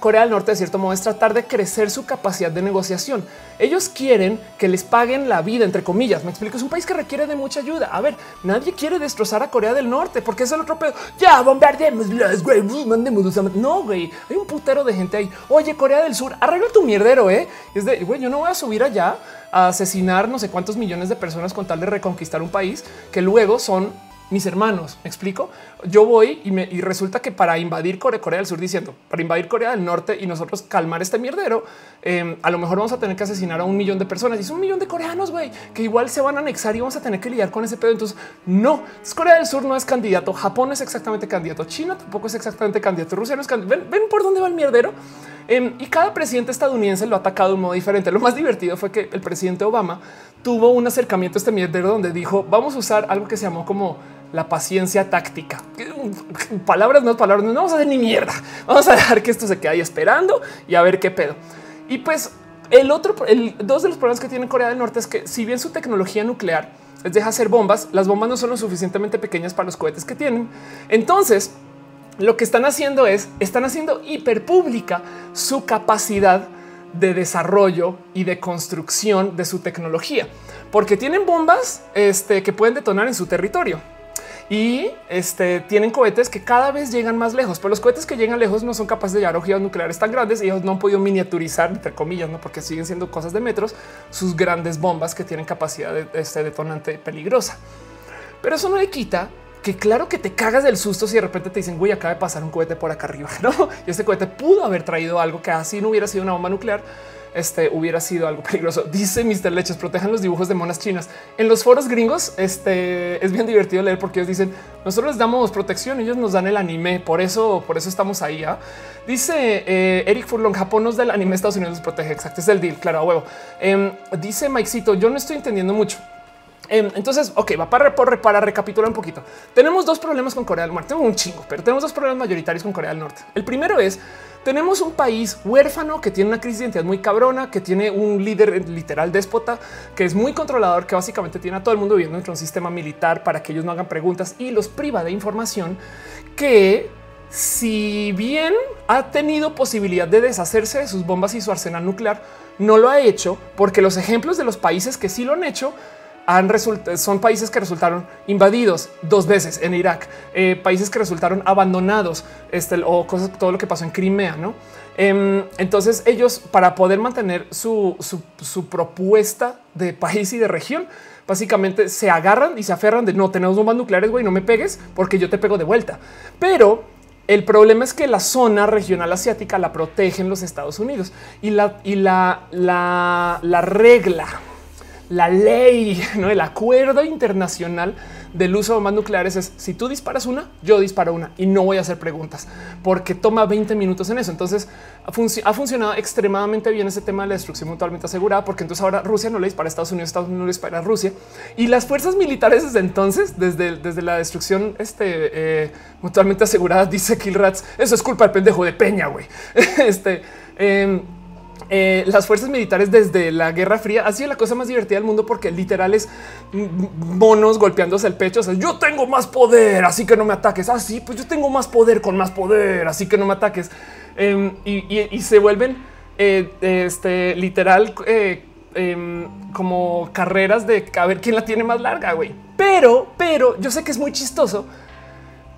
Corea del Norte de cierto modo es tratar de crecer su capacidad de negociación. Ellos quieren que les paguen la vida, entre comillas. Me explico, es un país que requiere de mucha ayuda. A ver, nadie quiere destrozar a Corea del Norte porque es el otro pedo. Ya bombardeemos güey, mandemos. No, güey, hay un putero de gente ahí. Oye, Corea del Sur, arregla tu mierdero, eh. Es de güey, yo no voy a subir allá a asesinar no sé cuántos millones de personas con tal de reconquistar un país que luego son mis hermanos. Me explico. Yo voy y, resulta que para invadir Corea, del Sur diciendo para invadir Corea del Norte y nosotros calmar este mierdero, em, a lo mejor vamos a tener que asesinar a un millón de personas y es un millón de coreanos, que igual se van a anexar y vamos a tener que lidiar con ese pedo. Entonces, no, Corea del Sur no es candidato, Japón es exactamente candidato, China tampoco es exactamente candidato, Rusia no es candidato. ¿Ven, por dónde va el mierdero? Em, y cada presidente estadounidense lo ha atacado de un modo diferente. Lo más divertido fue que el presidente Obama tuvo un acercamiento a este mierdero donde dijo vamos a usar algo que se llamó como la paciencia táctica. Palabras no palabras, no vamos a hacer ni mierda. Vamos a dejar que esto se quede ahí esperando y a ver qué pedo. Y pues el otro, el, dos de los problemas que tiene Corea del Norte es que si bien su tecnología nuclear les deja hacer bombas, las bombas no son lo suficientemente pequeñas para los cohetes que tienen. Entonces, lo que están haciendo es, están haciendo hiperpública su capacidad de desarrollo y de construcción de su tecnología, porque tienen bombas este, que pueden detonar en su territorio y este, tienen cohetes que cada vez llegan más lejos, pero los cohetes que llegan lejos no son capaces de llevar ojivas nucleares tan grandes y ellos no han podido miniaturizar, entre comillas, ¿no? porque siguen siendo cosas de metros, sus grandes bombas que tienen capacidad de este detonante peligrosa. Pero eso no le quita que claro que te cagas del susto si de repente te dicen, güey, acaba de pasar un cohete por acá arriba, ¿no? Y este cohete pudo haber traído algo que así no hubiera sido una bomba nuclear, este hubiera sido algo peligroso. Dice Mr. Leches, protejan los dibujos de monas chinas. En los foros gringos este, es bien divertido leer porque ellos dicen, nosotros les damos protección, ellos nos dan el anime, por eso, por eso estamos ahí. ¿ah? Dice eh, Eric Furlong, Japón nos da el anime, Estados Unidos los protege. Exacto, es el deal, claro, a huevo. Em, dice Mikecito, yo no estoy entendiendo mucho. Em, entonces, ok, va para, para recapitular un poquito. Tenemos dos problemas con Corea del Norte, tengo un chingo, pero tenemos dos problemas mayoritarios con Corea del Norte. El primero es tenemos un país huérfano que tiene una crisis de identidad muy cabrona, que tiene un líder literal déspota, que es muy controlador, que básicamente tiene a todo el mundo viviendo dentro de un sistema militar para que ellos no hagan preguntas y los priva de información que si bien ha tenido posibilidad de deshacerse de sus bombas y su arsenal nuclear, no lo ha hecho porque los ejemplos de los países que sí lo han hecho son países que resultaron invadidos dos veces en Irak, eh, países que resultaron abandonados, este, o cosas, todo lo que pasó en Crimea, ¿no? Em, entonces ellos para poder mantener su, su, propuesta de país y de región, básicamente se agarran y se aferran de no tenemos bombas nucleares, güey, no me pegues porque yo te pego de vuelta. Pero el problema es que la zona regional asiática la protegen los Estados Unidos y la, y la, la regla la ley, ¿no? el acuerdo internacional del uso de bombas nucleares es si tú disparas una, yo disparo una y no voy a hacer preguntas porque toma 20 minutos en eso. Entonces ha, funcionado extremadamente bien ese tema de la destrucción mutuamente asegurada, porque entonces ahora Rusia no le dispara a Estados Unidos, Estados Unidos no le dispara a Rusia y las fuerzas militares desde entonces, desde, desde la destrucción este, eh, mutuamente asegurada, dice Killrats, eso es culpa del pendejo de Peña, güey. este em, eh, las fuerzas militares desde la Guerra Fría ha sido la cosa más divertida del mundo porque literal es monos golpeándose el pecho. Yo tengo más poder, así que no me ataques. Así, ah, pues yo tengo más poder con más poder, así que no me ataques. Em, y, se vuelven eh, este literal eh, em, como carreras de a ver quién la tiene más larga, güey. Pero, pero yo sé que es muy chistoso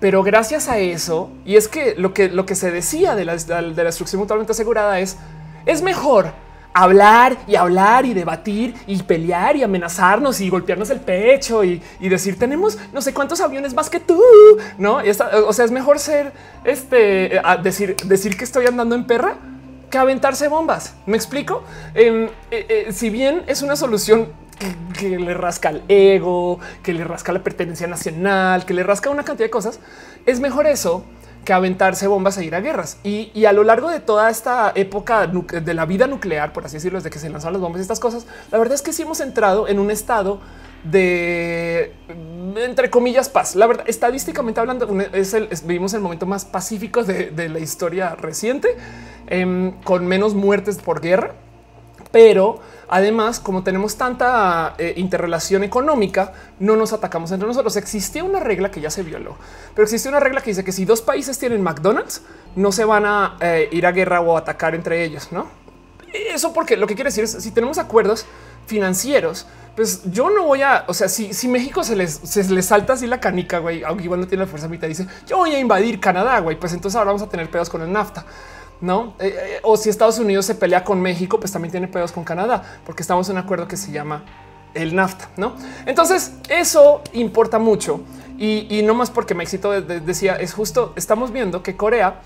pero gracias a eso, y es que lo que, lo que se decía de la, de la destrucción mutuamente asegurada es es mejor hablar y hablar y debatir y pelear y amenazarnos y golpearnos el pecho y, decir tenemos no sé cuántos aviones más que tú, no? o sea, es mejor ser este decir, decir que estoy andando en perra que aventarse bombas. Me explico. Em, eh, eh, si bien es una solución que, le rasca el ego, que le rasca la pertenencia nacional, que le rasca una cantidad de cosas, es mejor eso que aventarse bombas e ir a guerras. Y, a lo largo de toda esta época de la vida nuclear, por así decirlo, desde que se lanzaron las bombas y estas cosas, la verdad es que sí hemos entrado en un estado de entre comillas paz. La verdad, estadísticamente hablando, es el, vivimos el momento más pacífico de, la historia reciente, em, con menos muertes por guerra, pero Además, como tenemos tanta eh, interrelación económica, no nos atacamos entre nosotros. Existía una regla que ya se violó, pero existe una regla que dice que si dos países tienen McDonald's, no se van a eh, ir a guerra o atacar entre ellos, ¿no? Eso porque lo que quiere decir es si tenemos acuerdos financieros, pues yo no voy a, o sea, si, si México se les, se les salta así la canica, güey, aunque igual no tiene la fuerza mitad, dice yo voy a invadir Canadá, güey, pues entonces ahora vamos a tener pedos con el NAFTA no? Eh, eh, o si Estados Unidos se pelea con México, pues también tiene pedos con Canadá, porque estamos en un acuerdo que se llama el NAFTA, no? Entonces, eso importa mucho y, no más porque me decía es justo. Estamos viendo que Corea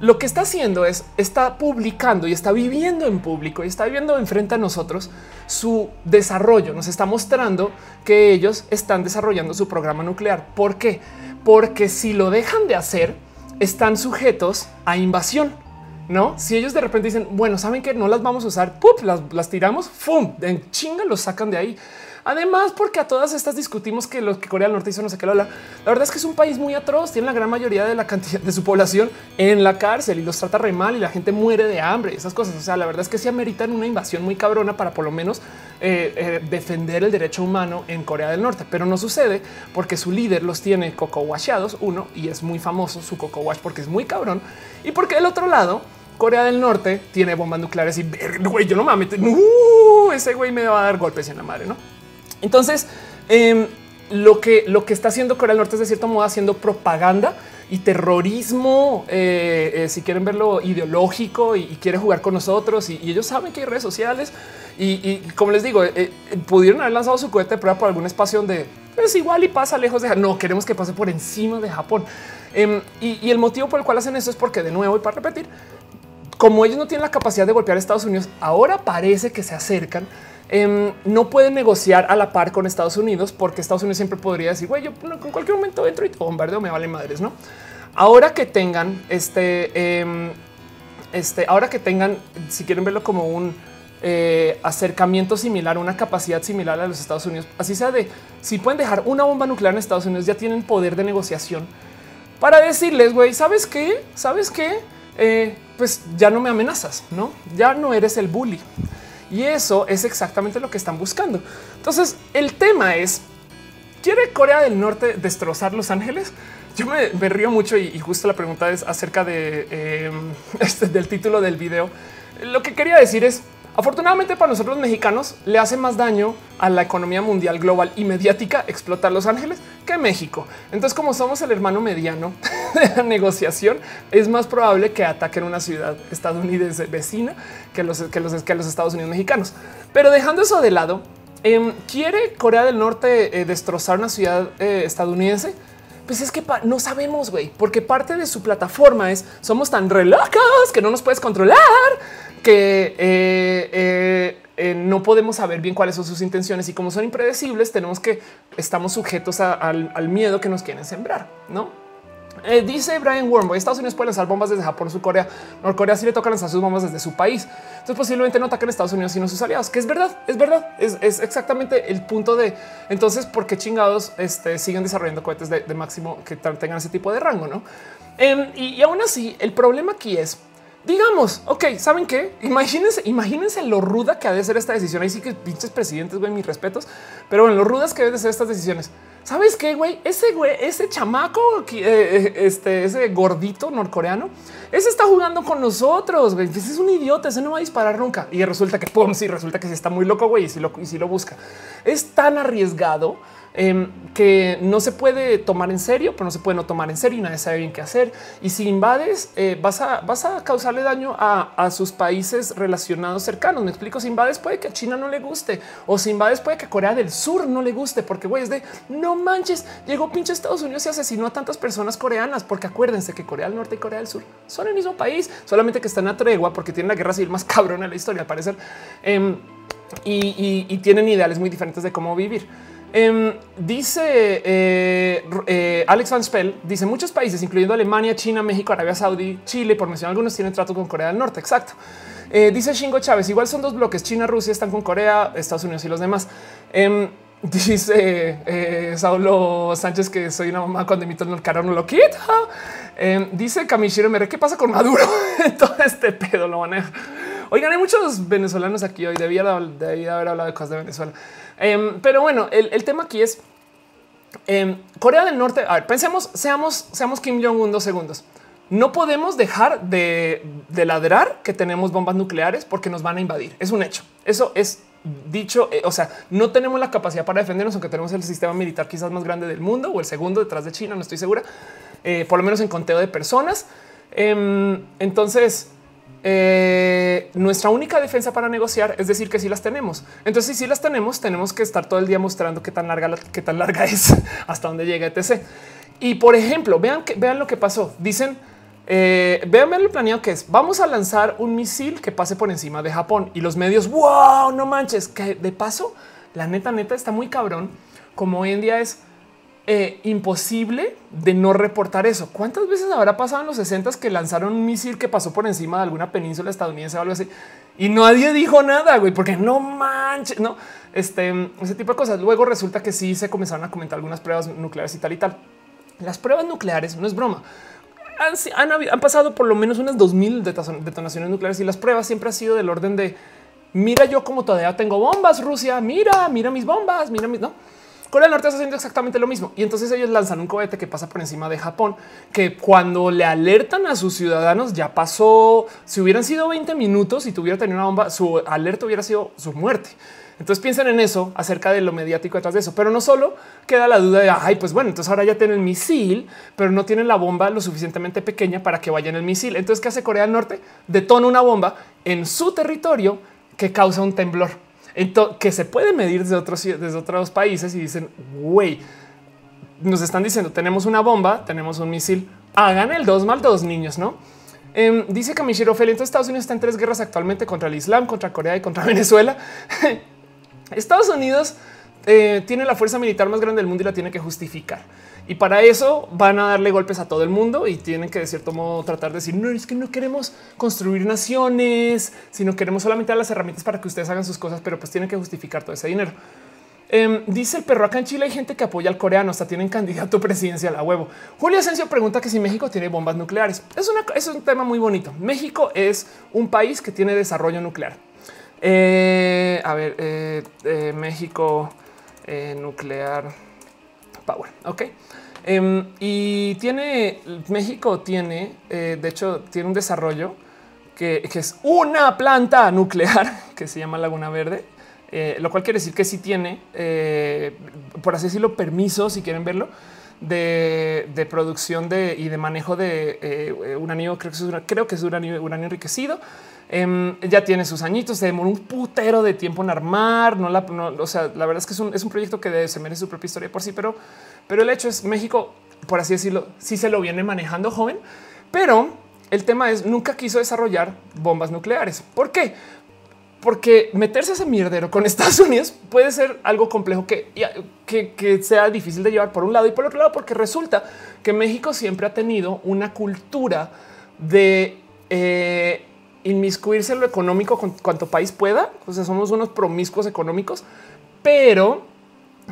lo que está haciendo es está publicando y está viviendo en público y está viviendo enfrente a nosotros su desarrollo. Nos está mostrando que ellos están desarrollando su programa nuclear. ¿Por qué? Porque si lo dejan de hacer, están sujetos a invasión. No, si ellos de repente dicen, bueno, saben que no las vamos a usar, las, tiramos, ¡fum! En chinga los sacan de ahí. Además, porque a todas estas discutimos que lo que Corea del Norte hizo no sé qué la, la verdad es que es un país muy atroz. Tiene la gran mayoría de la cantidad de su población en la cárcel y los trata re mal y la gente muere de hambre. Esas cosas. O sea, la verdad es que sí ameritan una invasión muy cabrona para por lo menos eh, eh, defender el derecho humano en Corea del Norte, pero no sucede porque su líder los tiene coco washados uno y es muy famoso su coco wash porque es muy cabrón y porque del otro lado Corea del Norte tiene bombas nucleares y güey, yo no me meter. ese güey me va a dar golpes en la madre, no? Entonces, em, lo que lo que está haciendo Corea del Norte es de cierto modo haciendo propaganda y terrorismo, eh, eh, si quieren verlo ideológico y, quiere jugar con nosotros y, ellos saben que hay redes sociales y, como les digo, eh, pudieron haber lanzado su cohete de prueba por algún espacio donde es igual y pasa lejos de no queremos que pase por encima de Japón. Em, y, el motivo por el cual hacen eso es porque de nuevo y para repetir, como ellos no tienen la capacidad de golpear a Estados Unidos, ahora parece que se acercan. Em, no pueden negociar a la par con Estados Unidos porque Estados Unidos siempre podría decir, güey, yo en cualquier momento entro y bombardeo, me vale madres, no? Ahora que tengan este, em, este, ahora que tengan, si quieren verlo como un eh, acercamiento similar, una capacidad similar a los Estados Unidos, así sea de si pueden dejar una bomba nuclear en Estados Unidos, ya tienen poder de negociación para decirles, güey, ¿sabes qué? ¿Sabes qué? Eh, pues ya no me amenazas, no? Ya no eres el bully. Y eso es exactamente lo que están buscando. Entonces, el tema es, ¿quiere Corea del Norte destrozar Los Ángeles? Yo me, río mucho y, justo la pregunta es acerca de em, este, del título del video. Lo que quería decir es, Afortunadamente para nosotros mexicanos le hace más daño a la economía mundial global y mediática explotar Los Ángeles que México. Entonces, como somos el hermano mediano de la negociación, es más probable que ataquen una ciudad estadounidense vecina que los, que los, que los Estados Unidos mexicanos. Pero dejando eso de lado, em, ¿quiere Corea del Norte eh, destrozar una ciudad eh, estadounidense? Pues es que no sabemos, güey, porque parte de su plataforma es somos tan relocos que no nos puedes controlar que eh, eh, eh, no podemos saber bien cuáles son sus intenciones y como son impredecibles, tenemos que estamos sujetos al, miedo que nos quieren sembrar, no? Dice Brian Wormboy, Estados Unidos puede lanzar bombas desde Japón Corea. Norcorea sí le toca lanzar sus bombas desde su país. Entonces posiblemente no ataquen Estados Unidos sino sus aliados, que es verdad, es verdad, es, exactamente el punto de entonces por qué chingados este, siguen desarrollando cohetes de, máximo que tengan ese tipo de rango, ¿no? Em, y aún así, el problema aquí es Digamos, ok, ¿saben qué? Imagínense, imagínense lo ruda que ha de ser esta decisión. Ahí sí que pinches presidentes, güey, mis respetos. Pero bueno, lo rudas que deben de ser estas decisiones. ¿Sabes qué, güey? Ese güey, ese chamaco, eh, eh, este, ese gordito norcoreano, ese está jugando con nosotros, güey. Ese es un idiota, ese no va a disparar nunca. Y resulta que, pum, sí, resulta que sí está muy loco, güey, y si lo, y si lo busca. Es tan arriesgado Em, que no se puede tomar en serio, pero no se puede tomar en serio y nadie sabe bien qué hacer. Y si invades, eh, vas, a, vas a causarle daño a, sus países relacionados cercanos. Me explico, si invades puede que a China no le guste o si invades puede que a Corea del Sur no le guste, porque güey es de no manches, llegó pinche Estados Unidos y asesinó a tantas personas coreanas, porque acuérdense que Corea del Norte y Corea del Sur son el mismo país, solamente que están a tregua porque tienen la guerra civil más cabrona en la historia, al parecer, em, y tienen ideales muy diferentes de cómo vivir. Em, dice eh, eh, Alex Van Spell, dice muchos países, incluyendo Alemania, China, México, Arabia Saudí, Chile, por mencionar algunos, tienen trato con Corea del Norte. Exacto. Eh, dice Shingo Chávez, igual son dos bloques, China, Rusia están con Corea, Estados Unidos y los demás. Em, dice Saulo Sánchez que soy una mamá cuando emito el caro no lo quita. Em, dice Kamishiro Mere, ¿qué pasa con Maduro? Todo este pedo lo maneja. Oigan, hay muchos venezolanos aquí hoy. Debía, haber hablado de cosas de Venezuela. Em, pero bueno, el, tema aquí es em, Corea del Norte. A ver, pensemos, seamos, seamos Kim Jong-un dos segundos. No podemos dejar de, ladrar que tenemos bombas nucleares porque nos van a invadir. Es un hecho. Eso es dicho. Eh, o sea, no tenemos la capacidad para defendernos, aunque tenemos el sistema militar quizás más grande del mundo o el segundo detrás de China. No estoy segura, eh, por lo menos en conteo de personas. Em, entonces, eh, nuestra única defensa para negociar es decir que si las tenemos. Entonces, si las tenemos, tenemos que estar todo el día mostrando qué tan larga, qué tan larga es, hasta dónde llega etc. Y por ejemplo, vean que vean lo que pasó. Dicen, eh, vean, lo planeado que es. Vamos a lanzar un misil que pase por encima de Japón y los medios. Wow, no manches, que de paso, la neta, neta está muy cabrón. Como hoy en día es eh, imposible de no reportar eso. ¿Cuántas veces habrá pasado en los 60 que lanzaron un misil que pasó por encima de alguna península estadounidense o algo así? Y nadie dijo nada, güey, porque no manches, no, este, ese tipo de cosas. Luego resulta que sí se comenzaron a comentar algunas pruebas nucleares y tal y tal. Las pruebas nucleares no es broma. Han, han, pasado por lo menos unas 2000 detonaciones nucleares y las pruebas siempre han sido del orden de mira yo como todavía tengo bombas, Rusia, mira, mira mis bombas, mira mis, no. Corea del Norte está haciendo exactamente lo mismo. Y entonces ellos lanzan un cohete que pasa por encima de Japón, que cuando le alertan a sus ciudadanos ya pasó. Si hubieran sido 20 minutos y tuviera tenido una bomba, su alerta hubiera sido su muerte. Entonces piensen en eso acerca de lo mediático detrás de eso, pero no solo queda la duda de ay, pues bueno, entonces ahora ya tienen el misil, pero no tienen la bomba lo suficientemente pequeña para que vayan el misil. Entonces, ¿qué hace Corea del Norte? Detona una bomba en su territorio que causa un temblor que se puede medir desde otros, países y dicen, güey, nos están diciendo, tenemos una bomba, tenemos un misil, hagan el dos mal dos niños, ¿no? Eh, dice Kamishiro Feli, entonces Estados Unidos está en tres guerras actualmente contra el Islam, contra Corea y contra Venezuela. Estados Unidos eh, tiene la fuerza militar más grande del mundo y la tiene que justificar. Y para eso van a darle golpes a todo el mundo y tienen que de cierto modo tratar de decir no es que no queremos construir naciones, sino queremos solamente las herramientas para que ustedes hagan sus cosas, pero pues tienen que justificar todo ese dinero. Em, dice el perro acá en Chile hay gente que apoya al coreano, hasta tienen candidato presidencial a huevo. Julio Asensio pregunta que si México tiene bombas nucleares. Es, una, es un tema muy bonito. México es un país que tiene desarrollo nuclear. Eh, a ver, eh, eh, México nuclear power. Ok. Em, y tiene México tiene, eh, de hecho, tiene un desarrollo que, es una planta nuclear que se llama Laguna Verde, eh, lo cual quiere decir que sí tiene, eh, por así decirlo, permiso, si quieren verlo, de, producción de, y de manejo de uranio. Creo que es, creo que es uranio, uranio enriquecido. Em, ya tiene sus añitos, se demoró un putero de tiempo en armar. No la, o sea, la verdad es que es un, es un proyecto que se merece su propia historia por sí, pero pero el hecho es México, por así decirlo, sí se lo viene manejando joven, pero el tema es nunca quiso desarrollar bombas nucleares. ¿Por qué? porque meterse ese mierdero con Estados Unidos puede ser algo complejo que, que, sea difícil de llevar por un lado y por otro lado, porque resulta que México siempre ha tenido una cultura de eh, inmiscuirse en lo económico con cuanto país pueda. O sea, somos unos promiscuos económicos, pero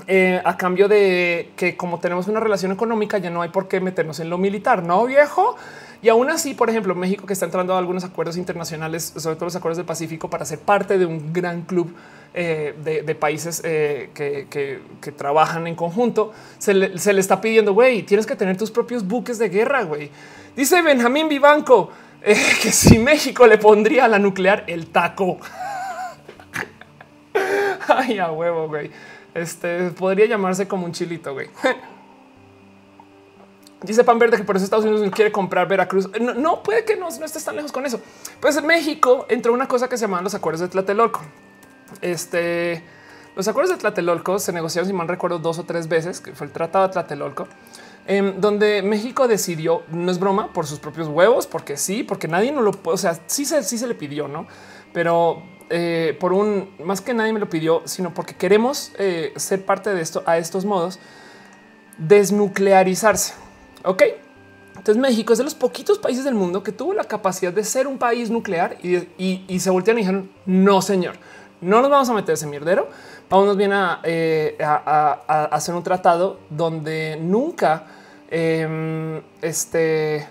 eh, a cambio de que como tenemos una relación económica ya no hay por qué meternos en lo militar, ¿no, viejo? Y aún así, por ejemplo, México que está entrando a algunos acuerdos internacionales, sobre todo los acuerdos del Pacífico, para ser parte de un gran club eh, de, países eh, que, trabajan en conjunto, se le, está pidiendo, güey, tienes que tener tus propios buques de guerra, güey. Dice Benjamín Vivanco que si México le pondría a la nuclear el taco. Ay, a huevo, güey. Este podría llamarse como un chilito, güey. Dice Pan Verde que por eso Estados Unidos no quiere comprar Veracruz. No, puede que no, no estés tan lejos con eso. Pues en México entró una cosa que se llaman los acuerdos de Tlatelolco. Este, los acuerdos de Tlatelolco se negociaron, si mal recuerdo, dos o tres veces, que fue el Tratado de Tlatelolco, em, donde México decidió, no es broma, por sus propios huevos, porque sí, porque nadie no lo puede, o sea, sí se, sí se le pidió, ¿no? Pero eh, por un más que nadie me lo pidió, sino porque queremos eh, ser parte de esto a estos modos, desnuclearizarse. Ok. Entonces México es de los poquitos países del mundo que tuvo la capacidad de ser un país nuclear y, se voltearon y dijeron no, señor, no nos vamos a meter ese mierdero. Vamos bien eh, a, hacer un tratado donde nunca em, este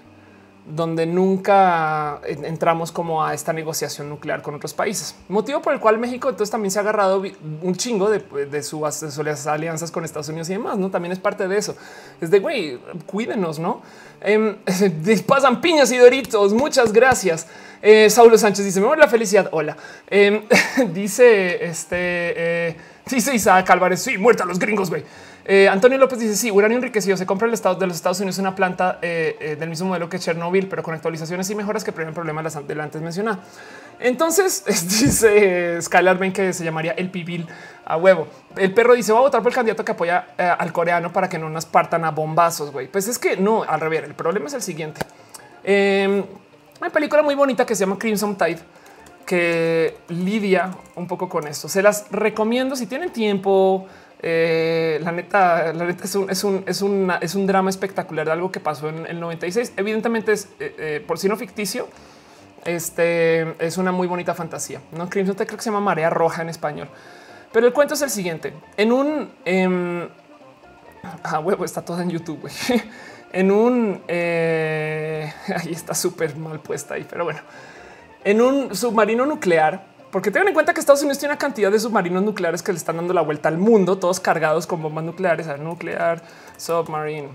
donde nunca entramos como a esta negociación nuclear con otros países. Motivo por el cual México entonces también se ha agarrado un chingo de, de, sus alianzas con Estados Unidos y demás, ¿no? También es parte de eso. Es de, güey, cuídenos, ¿no? Eh, pasan piñas y doritos, muchas gracias. Eh, Saulo Sánchez dice, me voy la felicidad, hola. Em, dice, este, eh, dice Isaac Álvarez, sí, muerta los gringos, güey. Eh, Antonio López dice: Sí, uranio enriquecido se compra el estado de los Estados Unidos una planta eh, eh, del mismo modelo que Chernobyl, pero con actualizaciones y mejoras que previenen problemas de la antes mencionada. Entonces dice Skylar Ben que se llamaría el pibil a huevo. El perro dice: Va a votar por el candidato que apoya al coreano para que no nos partan a bombazos. Güey, pues es que no, al revés. El problema es el siguiente. Em, una película muy bonita que se llama Crimson Tide que lidia un poco con esto. Se las recomiendo si tienen tiempo eh, la neta, la neta es un, drama espectacular de algo que pasó en el 96. Evidentemente es eh, eh, por si no ficticio. Este es una muy bonita fantasía. No Crimson creo que se llama Marea Roja en español, pero el cuento es el siguiente: en un eh, ah, huevo, está todo en YouTube. en un ahí está súper mal puesta ahí, pero bueno, en un submarino nuclear porque tengan en cuenta que Estados Unidos tiene una cantidad de submarinos nucleares que le están dando la vuelta al mundo, todos cargados con bombas nucleares, a nuclear, submarine.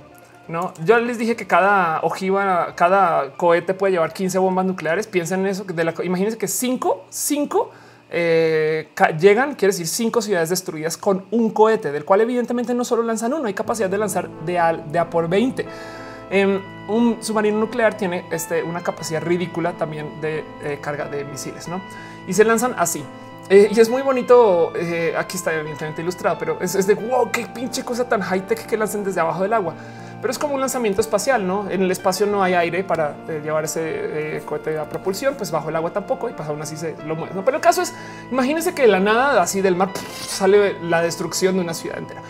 No, yo les dije que cada ojiva, cada cohete puede llevar 15 bombas nucleares. Piensen en eso. Imagínense que cinco, cinco eh, llegan, quiere decir cinco ciudades destruidas con un cohete, del cual evidentemente no solo lanzan uno, hay capacidad de lanzar de de a por 20. Em, un submarino nuclear tiene este, una capacidad ridícula también de eh, carga de misiles, ¿no? Y se lanzan así. Eh, y es muy bonito. Eh, aquí está evidentemente ilustrado, pero es, de wow, qué pinche cosa tan high tech que lancen desde abajo del agua. Pero es como un lanzamiento espacial, no? En el espacio no hay aire para llevar ese cohete a propulsión, pues bajo el agua tampoco y pues aún así se lo mueve. ¿no? Pero el caso es, imagínense que de la nada así del mar sale la destrucción de una ciudad entera.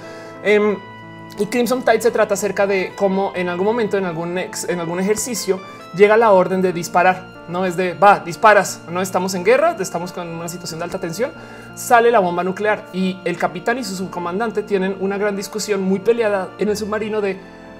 Y Crimson Tide se trata acerca de cómo en algún momento, en algún, en algún ejercicio, llega la orden de disparar. No es de va, disparas. No estamos en guerra, estamos con una situación de alta tensión. Sale la bomba nuclear y el capitán y su subcomandante tienen una gran discusión muy peleada en el submarino de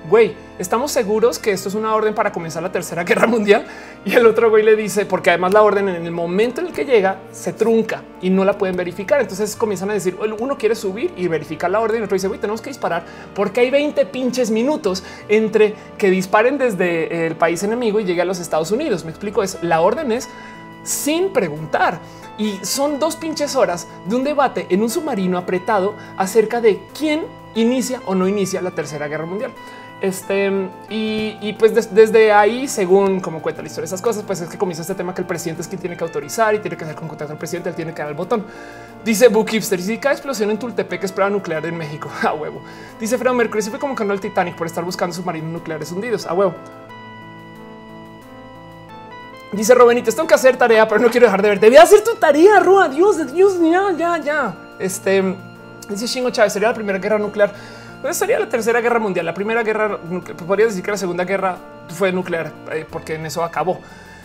güey, estamos seguros que esto es una orden para comenzar la tercera guerra mundial. Y el otro güey le dice, porque además la orden en el momento en el que llega se trunca y no la pueden verificar. Entonces comienzan a decir, uno quiere subir y verificar la orden. Y otro dice, güey, tenemos que disparar porque hay 20 pinches minutos entre que disparen desde el país enemigo y llegue a los Estados Unidos. Me explico, es la orden es sin preguntar. Y son dos pinches horas de un debate en un submarino apretado acerca de quién inicia o no inicia la tercera guerra mundial. Este y, pues desde ahí, según como cuenta la historia de esas cosas, pues es que comienza este tema que el presidente es quien tiene que autorizar y tiene que hacer con contacto al presidente, él tiene que dar el botón. Dice Book Hipster, si cada explosión en Tultepec es prueba nuclear en México, a huevo. Dice Fredo Mercury, fue como ganó el Titanic por estar buscando submarinos nucleares hundidos, a huevo. Dice Robenites, tengo que hacer tarea, pero no quiero dejar de ver. Debía hacer tu tarea, Rua. Dios Dios, ya, ya, ya. Este dice Shingo Chávez, sería la primera guerra nuclear. Pues sería la tercera guerra mundial. La primera guerra, podría decir que la segunda guerra fue nuclear, eh, porque en eso acabó.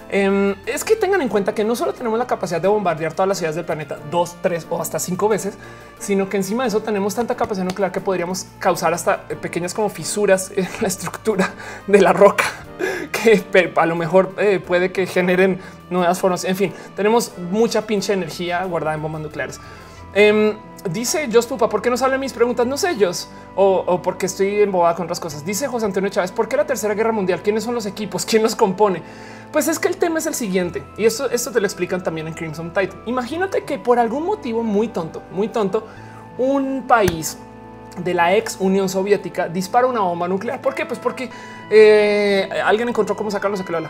Em, es que tengan en cuenta que no solo tenemos la capacidad de bombardear todas las ciudades del planeta dos, tres o hasta cinco veces, sino que encima de eso tenemos tanta capacidad nuclear que podríamos causar hasta pequeñas como fisuras en la estructura de la roca que a lo mejor eh, puede que generen nuevas formas. En fin, tenemos mucha pinche energía guardada en bombas nucleares. Em, dice Jos Pupa, ¿por qué no salen mis preguntas? No sé, ellos o, porque estoy embobada con otras cosas. Dice José Antonio Chávez, ¿por qué la tercera guerra mundial? ¿Quiénes son los equipos? ¿Quién los compone? Pues es que el tema es el siguiente y esto, esto te lo explican también en Crimson Tide. Imagínate que por algún motivo muy tonto, muy tonto, un país de la ex Unión Soviética dispara una bomba nuclear. ¿Por qué? Pues porque eh, alguien encontró cómo sacarlo se la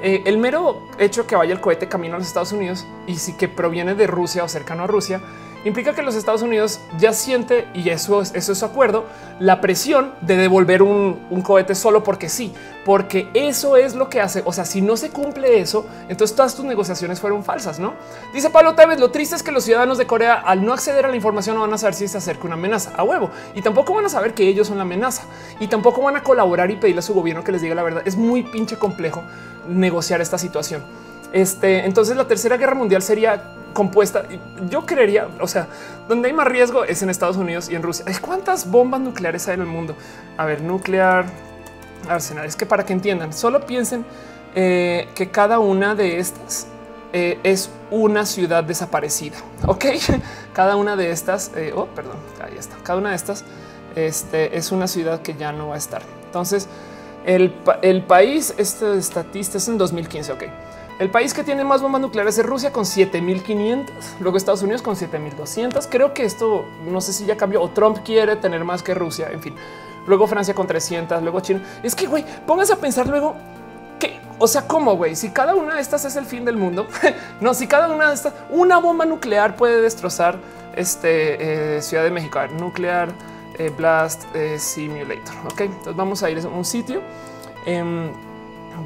eh, el mero hecho que vaya el cohete camino a los Estados Unidos y si que proviene de Rusia o cercano a Rusia implica que los Estados Unidos ya siente, y eso, eso es su acuerdo, la presión de devolver un, cohete solo porque sí, porque eso es lo que hace. O sea, si no se cumple eso, entonces todas tus negociaciones fueron falsas, ¿no? Dice Pablo Tevez, lo triste es que los ciudadanos de Corea al no acceder a la información no van a saber si se acerca una amenaza a huevo y tampoco van a saber que ellos son la amenaza y tampoco van a colaborar y pedirle a su gobierno que les diga la verdad. Es muy pinche complejo negociar esta situación. Este, entonces la tercera guerra mundial sería compuesta. Yo creería, o sea, donde hay más riesgo es en Estados Unidos y en Rusia. ¿Cuántas bombas nucleares hay en el mundo? A ver, nuclear arsenal. Es que para que entiendan, solo piensen eh, que cada una de estas eh, es una ciudad desaparecida. Ok, cada una de estas, eh, oh, perdón, ahí está. Cada una de estas este, es una ciudad que ya no va a estar. Entonces, el, el país, este estatista es en 2015. Ok. El país que tiene más bombas nucleares es Rusia con 7500, luego Estados Unidos con 7200. Creo que esto no sé si ya cambió o Trump quiere tener más que Rusia. En fin, luego Francia con 300, luego China. Es que güey, pónganse a pensar luego que, o sea, cómo güey, si cada una de estas es el fin del mundo, no, si cada una de estas, una bomba nuclear puede destrozar este eh, Ciudad de México, Nuclear eh, Blast eh, Simulator. Ok, entonces vamos a ir a un sitio.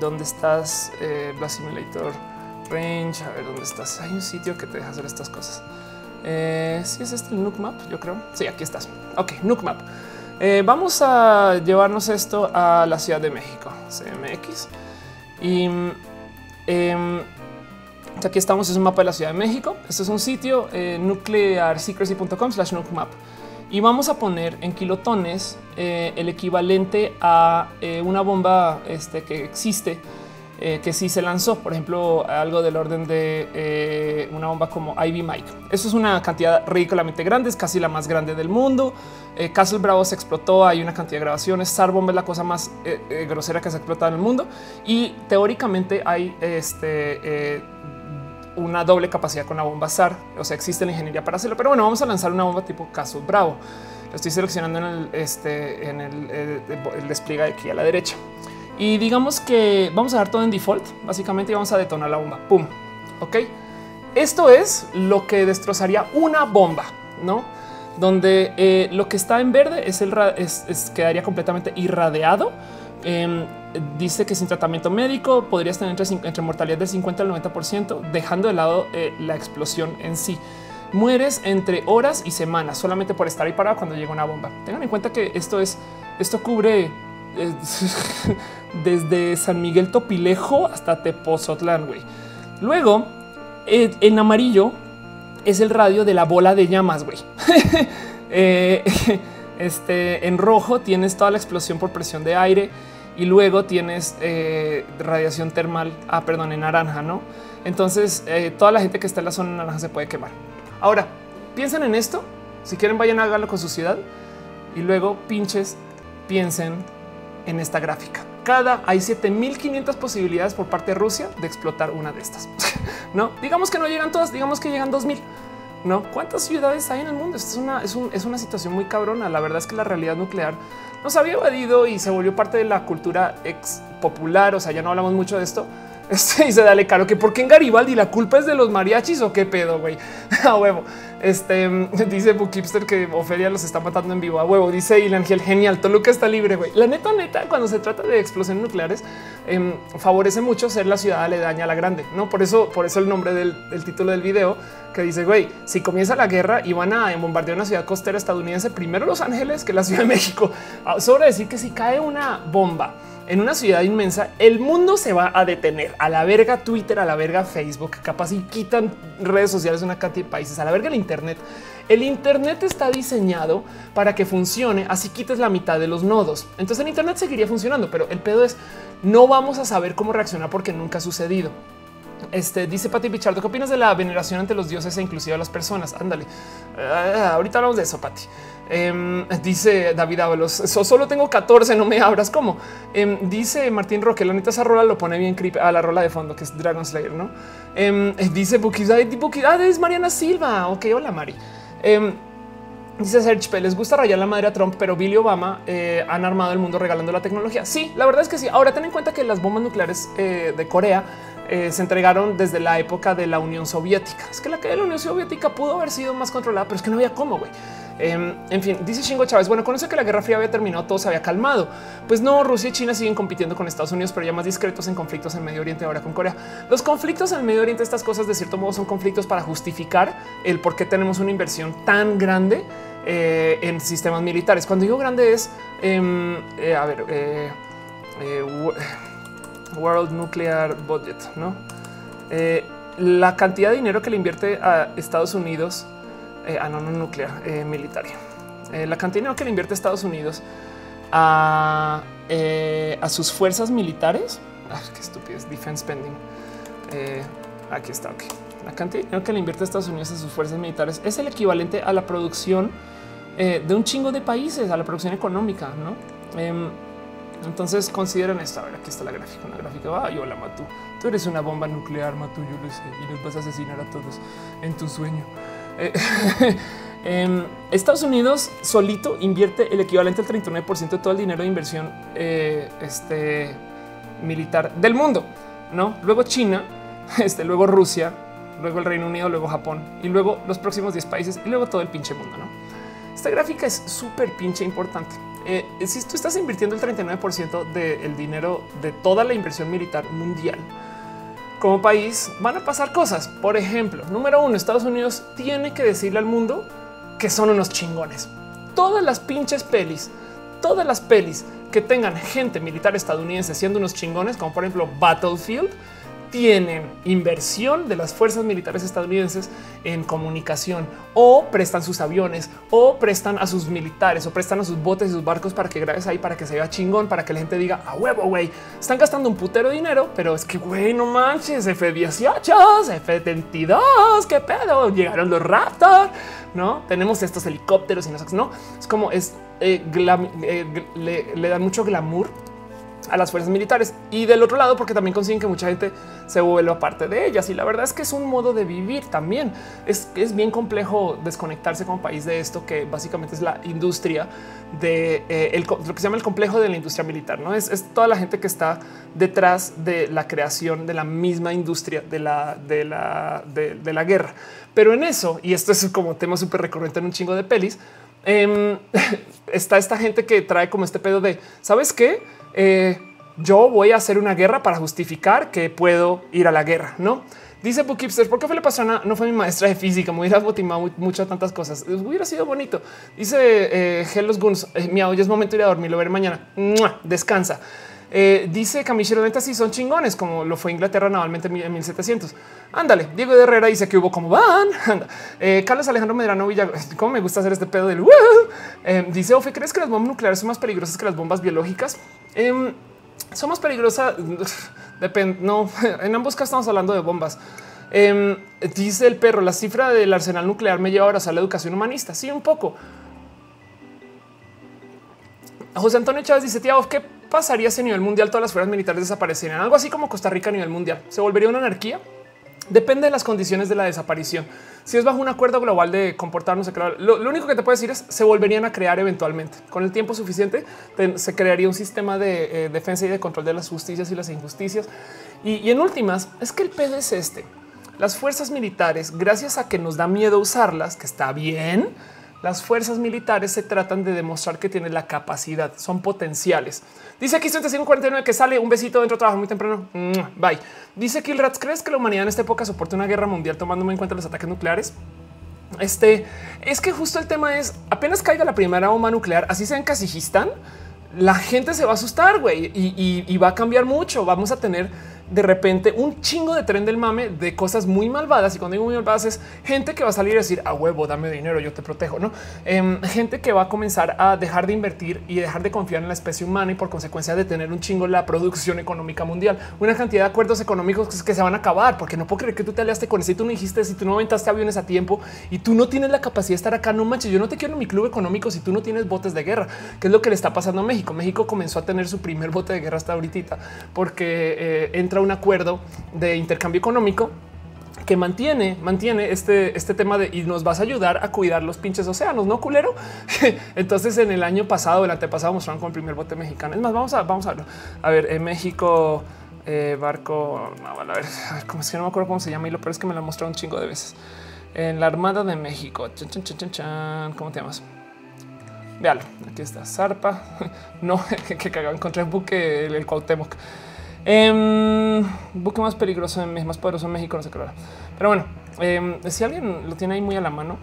Dónde estás, eh, Simulator Range, a ver dónde estás. Hay un sitio que te deja hacer estas cosas. Eh, si es este el Nook Map, yo creo. Sí, aquí estás. Ok, Nook Map. Eh, vamos a llevarnos esto a la Ciudad de México, CMX. Y em, aquí estamos, es un mapa de la Ciudad de México. Este es un sitio eh, nuclearsecrecy.com slash map y vamos a poner en kilotones eh, el equivalente a eh, una bomba este, que existe, eh, que sí se lanzó, por ejemplo, algo del orden de una bomba como Ivy Mike. Eso es una cantidad ridículamente grande, es casi la más grande del mundo. Castle Bravo se explotó, hay una cantidad de grabaciones. Star Bomb es la cosa más grosera que se ha explotado en el mundo y teóricamente hay este una doble capacidad con la bomba SAR. O sea, existe la ingeniería para hacerlo. Pero bueno, vamos a lanzar una bomba tipo caso Bravo. Lo estoy seleccionando en el, este, despliegue de aquí a la derecha. Y digamos que vamos a dar todo en default, básicamente, y vamos a detonar la bomba. Pum. Ok. Esto es lo que destrozaría una bomba, no? Donde eh, lo que está en verde es el es, quedaría completamente irradiado. Em, dice que sin tratamiento médico podrías tener entre, mortalidad del 50 al 90%, dejando de lado eh, la explosión en sí. Mueres entre horas y semanas solamente por estar ahí parado cuando llega una bomba. Tengan en cuenta que esto es, esto cubre eh, desde San Miguel Topilejo hasta Tepozotlán. Güey. Luego, eh, en amarillo es el radio de la bola de llamas. Güey. este en rojo tienes toda la explosión por presión de aire y luego tienes eh, radiación termal, ah, perdón, en naranja, ¿no? Entonces, eh, toda la gente que está en la zona naranja se puede quemar. Ahora, piensen en esto. Si quieren, vayan a hacerlo con su ciudad y luego pinches, piensen en esta gráfica. Cada hay 7500 posibilidades por parte de Rusia de explotar una de estas. no digamos que no llegan todas, digamos que llegan 2000. No, cuántas ciudades hay en el mundo? Esto es una, es, es una situación muy cabrona. La verdad es que la realidad nuclear nos había evadido y se volvió parte de la cultura ex popular. O sea, ya no hablamos mucho de esto. Este dice dale caro que porque en Garibaldi la culpa es de los mariachis o qué pedo, güey. A huevo. Este dice Bookipster que Ofelia los está matando en vivo a huevo. Dice el Ángel genial. Toluca está libre. güey. La neta, neta, cuando se trata de explosiones nucleares, em, favorece mucho ser la ciudad aledaña a la grande. No por eso, por eso el nombre del, del título del video que dice güey, si comienza la guerra y van a bombardear una ciudad costera estadounidense, primero Los Ángeles que la Ciudad de México. Ah, sobre decir que si cae una bomba en una ciudad inmensa, el mundo se va a detener a la verga Twitter, a la verga Facebook, capaz y quitan redes sociales de una cantidad de países, a la verga el Internet. El Internet está diseñado para que funcione, así quites la mitad de los nodos. Entonces el Internet seguiría funcionando, pero el pedo es no vamos a saber cómo reaccionar porque nunca ha sucedido. Este dice Pati Pichardo, ¿qué opinas de la veneración ante los dioses e inclusive a las personas? Ándale. Ah, ahorita hablamos de eso, Pati. Em, dice David Ábalos, solo tengo 14, no me abras. ¿Cómo? Em, dice Martín Roque, la neta esa rola lo pone bien creepy a la rola de fondo, que es Dragon Slayer, ¿no? Em, dice Bukidad, es Mariana Silva. Ok, hola Mari. Dice Serge. Les gusta rayar la madre a Trump, pero Bill y Obama eh, han armado el mundo regalando la tecnología. Sí, la verdad es que sí. Ahora ten en cuenta que las bombas nucleares eh, de Corea eh, se entregaron desde la época de la Unión Soviética. Es que la caída de la Unión Soviética pudo haber sido más controlada, pero es que no había cómo, güey. Em, en fin, dice Shingo Chávez, bueno, con eso que la Guerra Fría había terminado, todo se había calmado. Pues no, Rusia y China siguen compitiendo con Estados Unidos, pero ya más discretos en conflictos en Medio Oriente, ahora con Corea. Los conflictos en Medio Oriente, estas cosas de cierto modo son conflictos para justificar el por qué tenemos una inversión tan grande eh, en sistemas militares. Cuando digo grande es, em, eh, a ver, World Nuclear Budget, ¿no? Eh, la cantidad de dinero que le invierte a Estados Unidos, eh, a no, no nuclear, eh, militar, la cantidad de dinero que le invierte a Estados Unidos a, a sus fuerzas militares, ah, qué estupidez, defense spending. aquí está, ok. La cantidad de dinero que le invierte a Estados Unidos a sus fuerzas militares es el equivalente a la producción de un chingo de países, a la producción económica, ¿no? Entonces consideren esto. A ver, aquí está la gráfica. Una gráfica. Hola, Matu. Tú eres una bomba nuclear, Matu. Yo lo sé. Y nos vas a asesinar a todos en tu sueño. Eh, em, Estados Unidos solito invierte el equivalente al 39% de todo el dinero de inversión eh, este, militar del mundo. No, luego China, este, luego Rusia, luego el Reino Unido, luego Japón y luego los próximos 10 países y luego todo el pinche mundo. No, esta gráfica es súper pinche importante eh, si tú estás invirtiendo el 39% del dinero de toda la inversión militar mundial, como país van a pasar cosas. Por ejemplo, número uno, Estados Unidos tiene que decirle al mundo que son unos chingones. Todas las pinches pelis, todas las pelis que tengan gente militar estadounidense siendo unos chingones, como por ejemplo Battlefield, tienen inversión de las fuerzas militares estadounidenses en comunicación o prestan sus aviones o prestan a sus militares o prestan a sus botes y sus barcos para que grabes ahí, para que se vea chingón, para que la gente diga a huevo, güey, están gastando un putero de dinero, pero es que güey, no manches, F-18, F-22, qué pedo, llegaron los Raptor, no tenemos estos helicópteros y no, es como es eh, eh, le dan mucho glamour a las fuerzas militares. Y del otro lado porque también consiguen que mucha gente se vuelva parte de ellas. Y la verdad es que es un modo de vivir también. Es, es bien complejo desconectarse como país de esto que básicamente es la industria de eh, lo que se llama el complejo de la industria militar no es, toda la gente que está detrás de la creación de la misma industria de la de la de, la guerra. Pero en eso y esto es como tema súper recurrente en un chingo de pelis em, está esta gente que trae como este pedo de sabes qué eh, yo voy a hacer una guerra para justificar que puedo ir a la guerra, no? Dice Bookipster, ¿por qué fue la persona? No fue mi maestra de física, me hubiera motivado muchas tantas cosas. Hubiera sido bonito. Dice eh, Guns, eh, mi es momento de ir a dormir, lo veré mañana. Descansa. Eh, dice Camichero Neta, sí son chingones, como lo fue Inglaterra navalmente en 1700. Ándale. Diego de Herrera dice que hubo como van. Eh, Carlos Alejandro Medrano Villa, cómo me gusta hacer este pedo del eh, dice Ofe, ¿crees que las bombas nucleares son más peligrosas que las bombas biológicas? Em, son más peligrosas. Depende. No, en ambos casos estamos hablando de bombas. Em, dice el perro, la cifra del arsenal nuclear me lleva ahora a la educación humanista. Sí, un poco. José Antonio Chávez dice, tía, ¿qué pasaría si a nivel mundial todas las fuerzas militares desaparecieran? Algo así como Costa Rica a nivel mundial. ¿Se volvería una anarquía? Depende de las condiciones de la desaparición. Si es bajo un acuerdo global de comportarnos, lo, lo único que te puedo decir es se volverían a crear eventualmente. Con el tiempo suficiente se crearía un sistema de eh, defensa y de control de las justicias y las injusticias. Y, en últimas, es que el pedo es este. Las fuerzas militares, gracias a que nos da miedo usarlas, que está bien, las fuerzas militares se tratan de demostrar que tienen la capacidad, son potenciales. Dice aquí 3549 que sale un besito dentro, trabajo muy temprano. Bye. Dice Killrats, ¿crees que la humanidad en esta época soporte una guerra mundial tomándome en cuenta los ataques nucleares? Este es que justo el tema es apenas caiga la primera bomba nuclear, así sea en Kazajistán, la gente se va a asustar y va a cambiar mucho. Vamos a tener de repente un chingo de tren del mame de cosas muy malvadas. Y cuando digo muy malvadas es gente que va a salir a decir a huevo, dame dinero, yo te protejo, no em, gente que va a comenzar a dejar de invertir y dejar de confiar en la especie humana y por consecuencia de tener un chingo la producción económica mundial. Una cantidad de acuerdos económicos que se van a acabar porque no puedo creer que tú te aliaste con eso y tú no dijiste si tú no aventaste aviones a tiempo y tú no tienes la capacidad de estar acá. No manches, yo no te quiero en mi club económico si tú no tienes botes de guerra, que es lo que le está pasando a México. México comenzó a tener su primer bote de guerra hasta ahorita porque eh, entra un acuerdo de intercambio económico que mantiene, mantiene este, este tema de y nos vas a ayudar a cuidar los pinches océanos, no culero. Entonces, en el año pasado, el antepasado, mostraron con el primer bote mexicano. Es más, vamos a, vamos a ver. A en México, eh, barco, a ver, como es que no me acuerdo cómo se llama y lo peor es que me lo mostrado un chingo de veces en la Armada de México. ¿Cómo te llamas? Véalo, aquí está Zarpa. No, que cagado, encontré el buque, el, el Cuauhtémoc. Eh, buque más peligroso, más poderoso en México, no sé qué. Pero bueno, em, si alguien lo tiene ahí muy a la mano,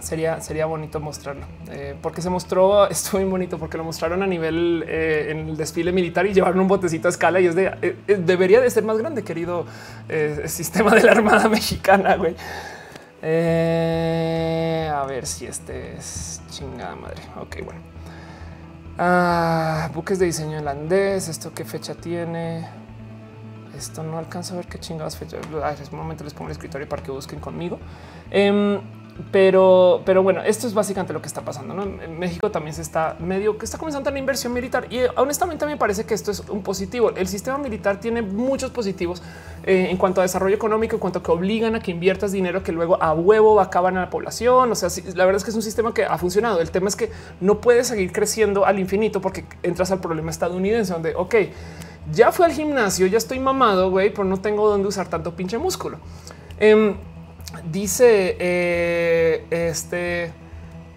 sería, sería bonito mostrarlo eh, porque se mostró. Estuvo muy bonito porque lo mostraron a nivel eh, en el desfile militar y llevaron un botecito a escala y es de eh, debería de ser más grande, querido sistema de la Armada Mexicana. Güey. a ver si este es chingada madre. Ok, bueno. Ah, buques de diseño holandés. Esto qué fecha tiene? Esto no alcanzo a ver qué chingados fecha. En un momento les pongo el escritorio para que busquen conmigo. Em, pero, pero bueno, esto es básicamente lo que está pasando. En México también se está medio que está comenzando la inversión militar y honestamente me parece que esto es un positivo. El sistema militar tiene muchos positivos eh, en cuanto a desarrollo económico, en cuanto a que obligan a que inviertas dinero que luego a huevo acaban a la población. O sea, la verdad es que es un sistema que ha funcionado. El tema es que no puede seguir creciendo al infinito porque entras al problema estadounidense donde, ok, ya fui al gimnasio, ya estoy mamado, güey, pero no tengo dónde usar tanto pinche músculo. Em, Dice eh, este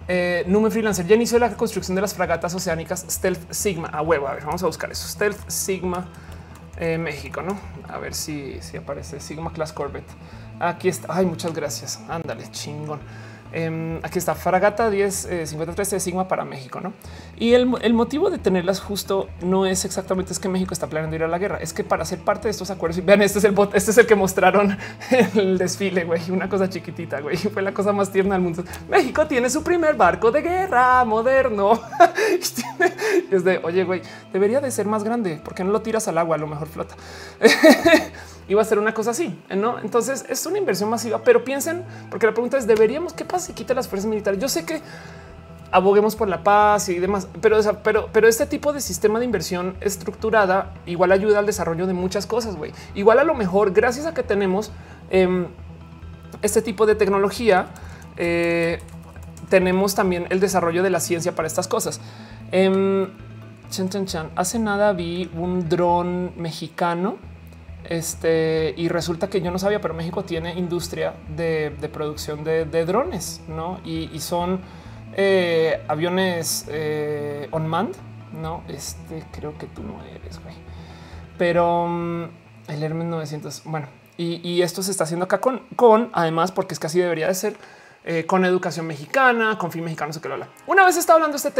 eh, Nume Freelancer ya inició la construcción de las fragatas oceánicas Stealth Sigma a huevo. A ver, vamos a buscar eso. Stealth Sigma eh, México, no? A ver si, si aparece Sigma Class Corvette. Aquí está. Ay, muchas gracias. Ándale, chingón. Em, aquí está Fragata 1053 de Sigma para México, ¿no? Y el, motivo de tenerlas justo no es exactamente es que México está planeando ir a la guerra, es que para ser parte de estos acuerdos, y vean, este es el bot, este es el que mostraron el desfile, güey, una cosa chiquitita, güey, fue la cosa más tierna del mundo. México tiene su primer barco de guerra moderno. es de, oye, güey, debería de ser más grande, porque no lo tiras al agua, a lo mejor flota. Iba a ser una cosa así, ¿no? Entonces es una inversión masiva, pero piensen, porque la pregunta es, ¿deberíamos? ¿Qué pasa si quita las fuerzas militares? Yo sé que aboguemos por la paz y demás, pero, pero, pero este tipo de sistema de inversión estructurada igual ayuda al desarrollo de muchas cosas, güey. Igual a lo mejor, gracias a que tenemos em, este tipo de tecnología, eh, tenemos también el desarrollo de la ciencia para estas cosas. Eh, chan, chan, chan. Hace nada vi un dron mexicano este, y resulta que yo no sabía, pero México tiene industria de, producción de, drones, ¿no? Y, son eh, aviones eh, on mand, ¿no? Este creo que tú no eres, güey. Pero mm, el Hermes 900, bueno, y, esto se está haciendo acá con, con, además, porque es que así debería de ser, eh, con educación mexicana, con fin mexicano, sé que lo habla. Una vez estaba hablando de este tema,